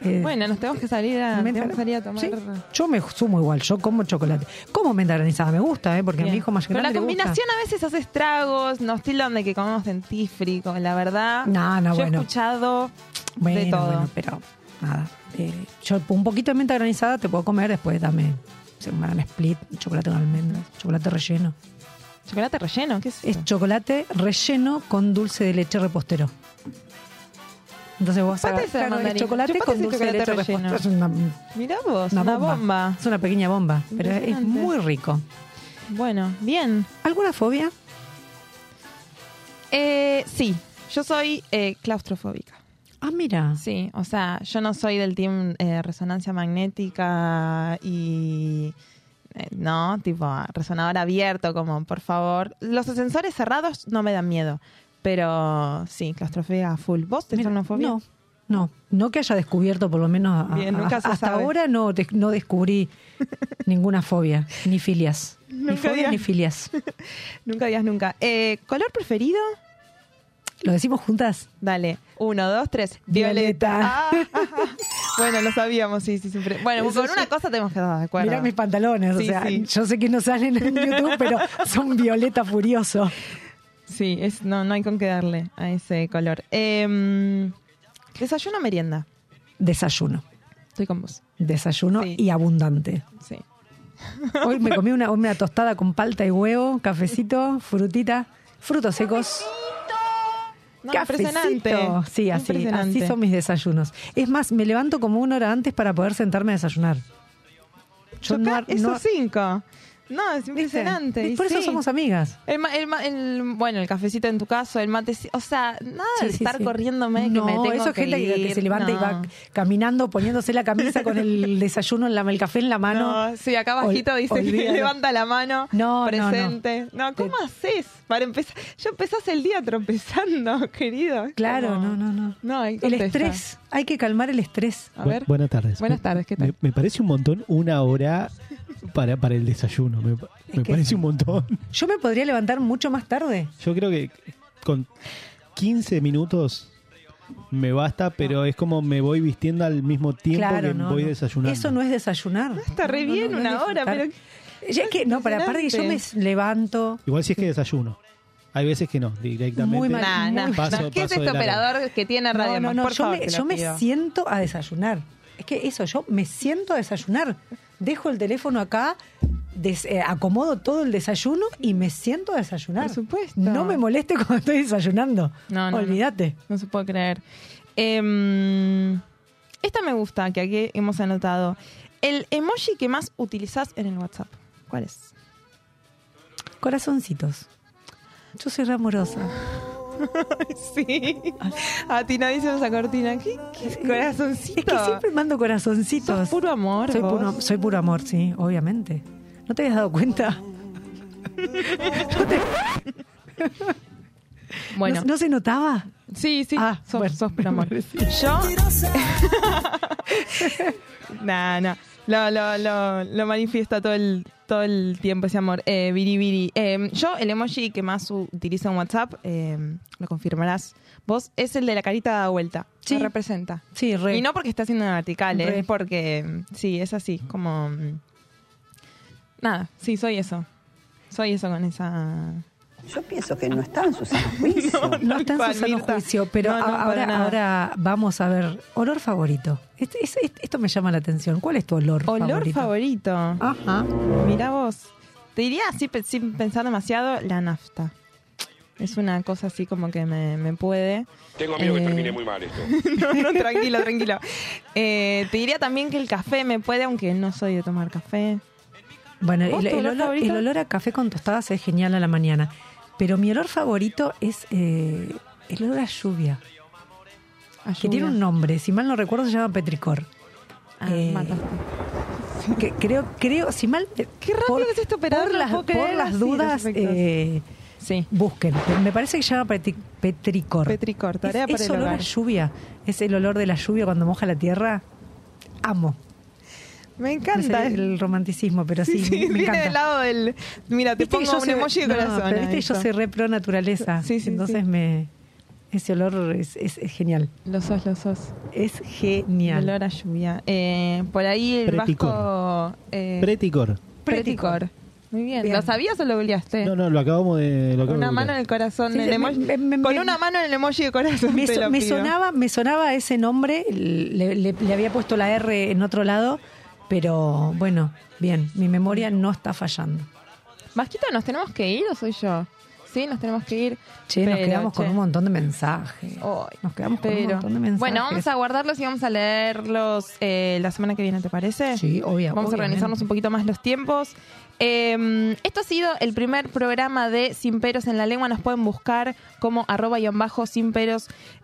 eh, Bueno, nos tenemos que salir a, menta- tenemos que salir a tomar. Sí, Yo me sumo igual, yo como chocolate. Como menta granizada, me gusta, ¿eh? porque a mi hijo más Pero grande la le gusta. combinación a veces hace estragos, nos tildan de que comemos dentífrico, la verdad. No, no, yo bueno. he escuchado Bueno, de todo. bueno, pero nada. eh, yo un poquito de menta granizada te puedo comer, después sé, un banana split, chocolate con almendras, chocolate relleno. ¿Chocolate relleno? ¿Qué es eso? Es chocolate relleno con dulce de leche repostero. Entonces vos Chupate agarrás- mandarina. chocolate con dulce de leche chocolate relleno. Es una, Mirá vos, una bomba. Es una pequeña bomba, pero es muy rico. Bueno, bien. ¿Alguna fobia? Eh, sí, yo soy eh, claustrofóbica. Ah, mira. Sí, o sea, yo no soy del team eh, resonancia magnética y... eh, no, tipo resonador abierto, como por favor. Los ascensores cerrados no me dan miedo, pero sí, claustrofobia a full. ¿Vos tenés Mira, una fobia? No, no, no que haya descubierto por lo menos a- Bien, a- nunca se hasta sabe. ahora no, no descubrí ninguna fobia, ni filias. Ni fobias ni filias. Nunca digas nunca. Eh, ¿Color preferido? ¿Lo decimos juntas? Dale. Uno, dos, tres. Violeta. Ah, bueno, lo sabíamos, sí, sí, siempre. Bueno, Eso con una sí. cosa tenemos que estar de acuerdo. Mirá mis pantalones, Sí, o sea, sí. yo sé que no salen en YouTube, pero son violeta furioso. Sí, es, no, no hay con qué darle a ese color. Em, desayuno o merienda. Desayuno. Estoy con vos. Desayuno Sí. y abundante. Sí. Hoy me comí una, una tostada con palta y huevo, cafecito, frutita, frutos secos. No, Cafecito. impresionante. Sí, así, Impresionante. así son mis desayunos. Es más, me levanto como una hora antes para poder sentarme a desayunar. Yo no, esos no- cinco. No, es impresionante. Y y por eso sí. somos amigas. El, ma- el ma- el- bueno, el cafecito en tu caso, el mate, o sea, nada de sí, estar sí. corriéndome no, que me tengo eso es que gente que, se levanta y no. va caminando, poniéndose la camisa con el desayuno, en la, el café en la mano. No, sí, acá bajito Ol- dice que olvídalo. levanta la mano, No, no, no. presente. No, ¿cómo haces para empezar? Yo empezás el día tropezando, querido. Es Claro, como- no, no, no. No, hay que El estrés, hay que calmar el estrés. A ver. Buenas tardes. Buenas tardes, ¿qué tal? Me, me parece un montón una hora para, para el desayuno. Me, parece un montón. Yo me podría levantar mucho más tarde. Yo creo que con 15 minutos me basta, pero es como me voy vistiendo al mismo tiempo claro, que no. voy no. desayunando. Eso no es desayunar. Está re bien no, no una es hora, pero Ya que, no, para aparte que yo me levanto. Igual si es que desayuno. Hay veces que no, directamente. Muy mal. Nah, nah, Paso-. ¿Qué es paso este de largo. operador que tiene radio? No, no, Más? no. Por Yo, favor, me, yo siento a desayunar. Es que eso, yo me siento a desayunar. Dejo el teléfono acá, des- eh, acomodo todo el desayuno y me siento a desayunar. Por supuesto. No me moleste cuando estoy desayunando. No, no, Olvídate. No se puede creer. Em, esta me gusta, que aquí hemos anotado. El emoji que más utilizás en el WhatsApp. ¿Cuál es? Corazoncitos. Yo soy re amorosa. sí. Atinadísimo esa cortina. ¿Qué, qué es corazoncito? Es que siempre mando corazoncitos. Sos puro amor, Soy puro, soy puro amor, sí, obviamente. ¿No te habías dado cuenta? ¿No, te- Bueno. ¿No, no se notaba? Sí, sí. Ah, sos, bueno, sos puro amor. Yo. nah, nah. Lo, lo, lo, lo manifiesta todo el, todo el tiempo ese amor. Eh, viri, viri. Eh, yo, el emoji que más utilizo en WhatsApp, eh, lo confirmarás vos, es el de la carita dada vuelta. Sí. Me representa. Sí, re. Y no porque está haciendo una vertical, Re. es porque, mm, sí, es así, como... mm, Nada, sí, soy eso. Soy eso con esa... Yo pienso que no está en su sano juicio. No está en su sano Mirta. juicio, pero No, no, ahora, ahora vamos a ver. Olor favorito. Este- es- es- esto me llama la atención. ¿Cuál es tu olor, Olor favorito? favorito. Ajá. Mira vos. Te diría así, pe- sin pensar demasiado, la nafta. Es una cosa así como que me, me puede. Tengo miedo Eh, que termine muy mal esto. no, no, tranquilo, tranquilo. Eh, te diría también que el café me puede, aunque no soy de tomar café. Bueno, ¿Vos el, olor olor, el olor a café con tostadas es genial a la mañana. Pero mi olor favorito es eh, el olor a lluvia. A Que tiene un nombre, si mal no recuerdo, se llama petricor. Ah, Eh, mataste. que creo, creo, si mal. Qué rápido que es este operador, Por las, por dudas, eh, Sí. busquen. Me parece que se llama petricor. Petricor, tarea es, para es el olor hogar. a lluvia. Es el olor de la lluvia cuando moja la tierra. Amo. Me No encanta. sé el romanticismo, pero sí, Sí, me, me viene encanta. del lado del. Mira, te pongo yo un soy- emoji de no, corazón. pero viste que yo soy re pro naturaleza. Sí, sí, Entonces sí. me ese olor es, es- es genial. Lo sos, lo sos. Es genial. Olor a lluvia. Eh, por ahí el Preticor. vasco. Eh, Preticor. Preticor. Muy bien. Bien. ¿Lo sabías o lo googleaste? No, no, lo acabamos de. Lo una de mano en el corazón. Sí, el me- emoji- me- me- con me- una mano en el emoji de corazón. Me, so- sonaba, me sonaba ese nombre, le, le- le había puesto la R en otro lado, pero bueno, bien, mi memoria no está fallando. Vasquito, ¿nos tenemos que ir o soy yo? Sí, nos tenemos que ir. Che, nos quedamos con un montón de mensajes. Nos quedamos con un montón de mensajes. Bueno, vamos a guardarlos y vamos a leerlos eh, la semana que viene, ¿te parece? Sí, obvia- Vamos a organizarnos un poquito más los tiempos. Eh, esto ha sido el primer programa de Sin Peros en la Lengua. Nos pueden buscar como arroba y bajo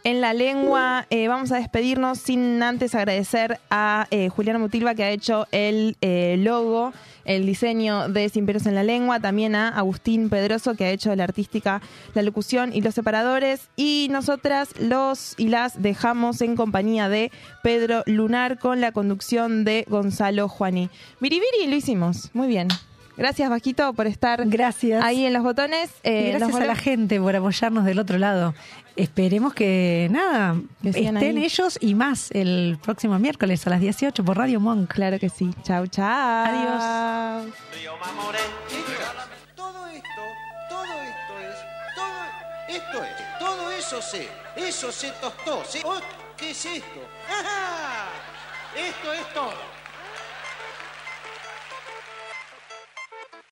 en la Lengua. Eh, vamos a despedirnos sin antes agradecer a eh, Juliana Mutilva que ha hecho el eh, logo, el diseño de Sin Peros en la Lengua. También a Agustín Pedroso que ha hecho la artística, la locución y los separadores. Y nosotras los y las dejamos en compañía de Pedro Lunar con la conducción de Gonzalo Juaní. Biribiri lo hicimos. Muy bien. Gracias, Vasquito, por estar Gracias. ahí en los botones. Y Eh, gracias nos a la gente por apoyarnos del otro lado. Esperemos que, nada, Que estén ahí. ellos y más el próximo miércoles a las 18 por Radio Monk. Claro que sí. Chau, chau. Adiós. Todo esto, todo esto es, todo esto es, todo eso se, eso se tostó, se, oh, ¿qué es esto? ¡Ajá! Esto es todo.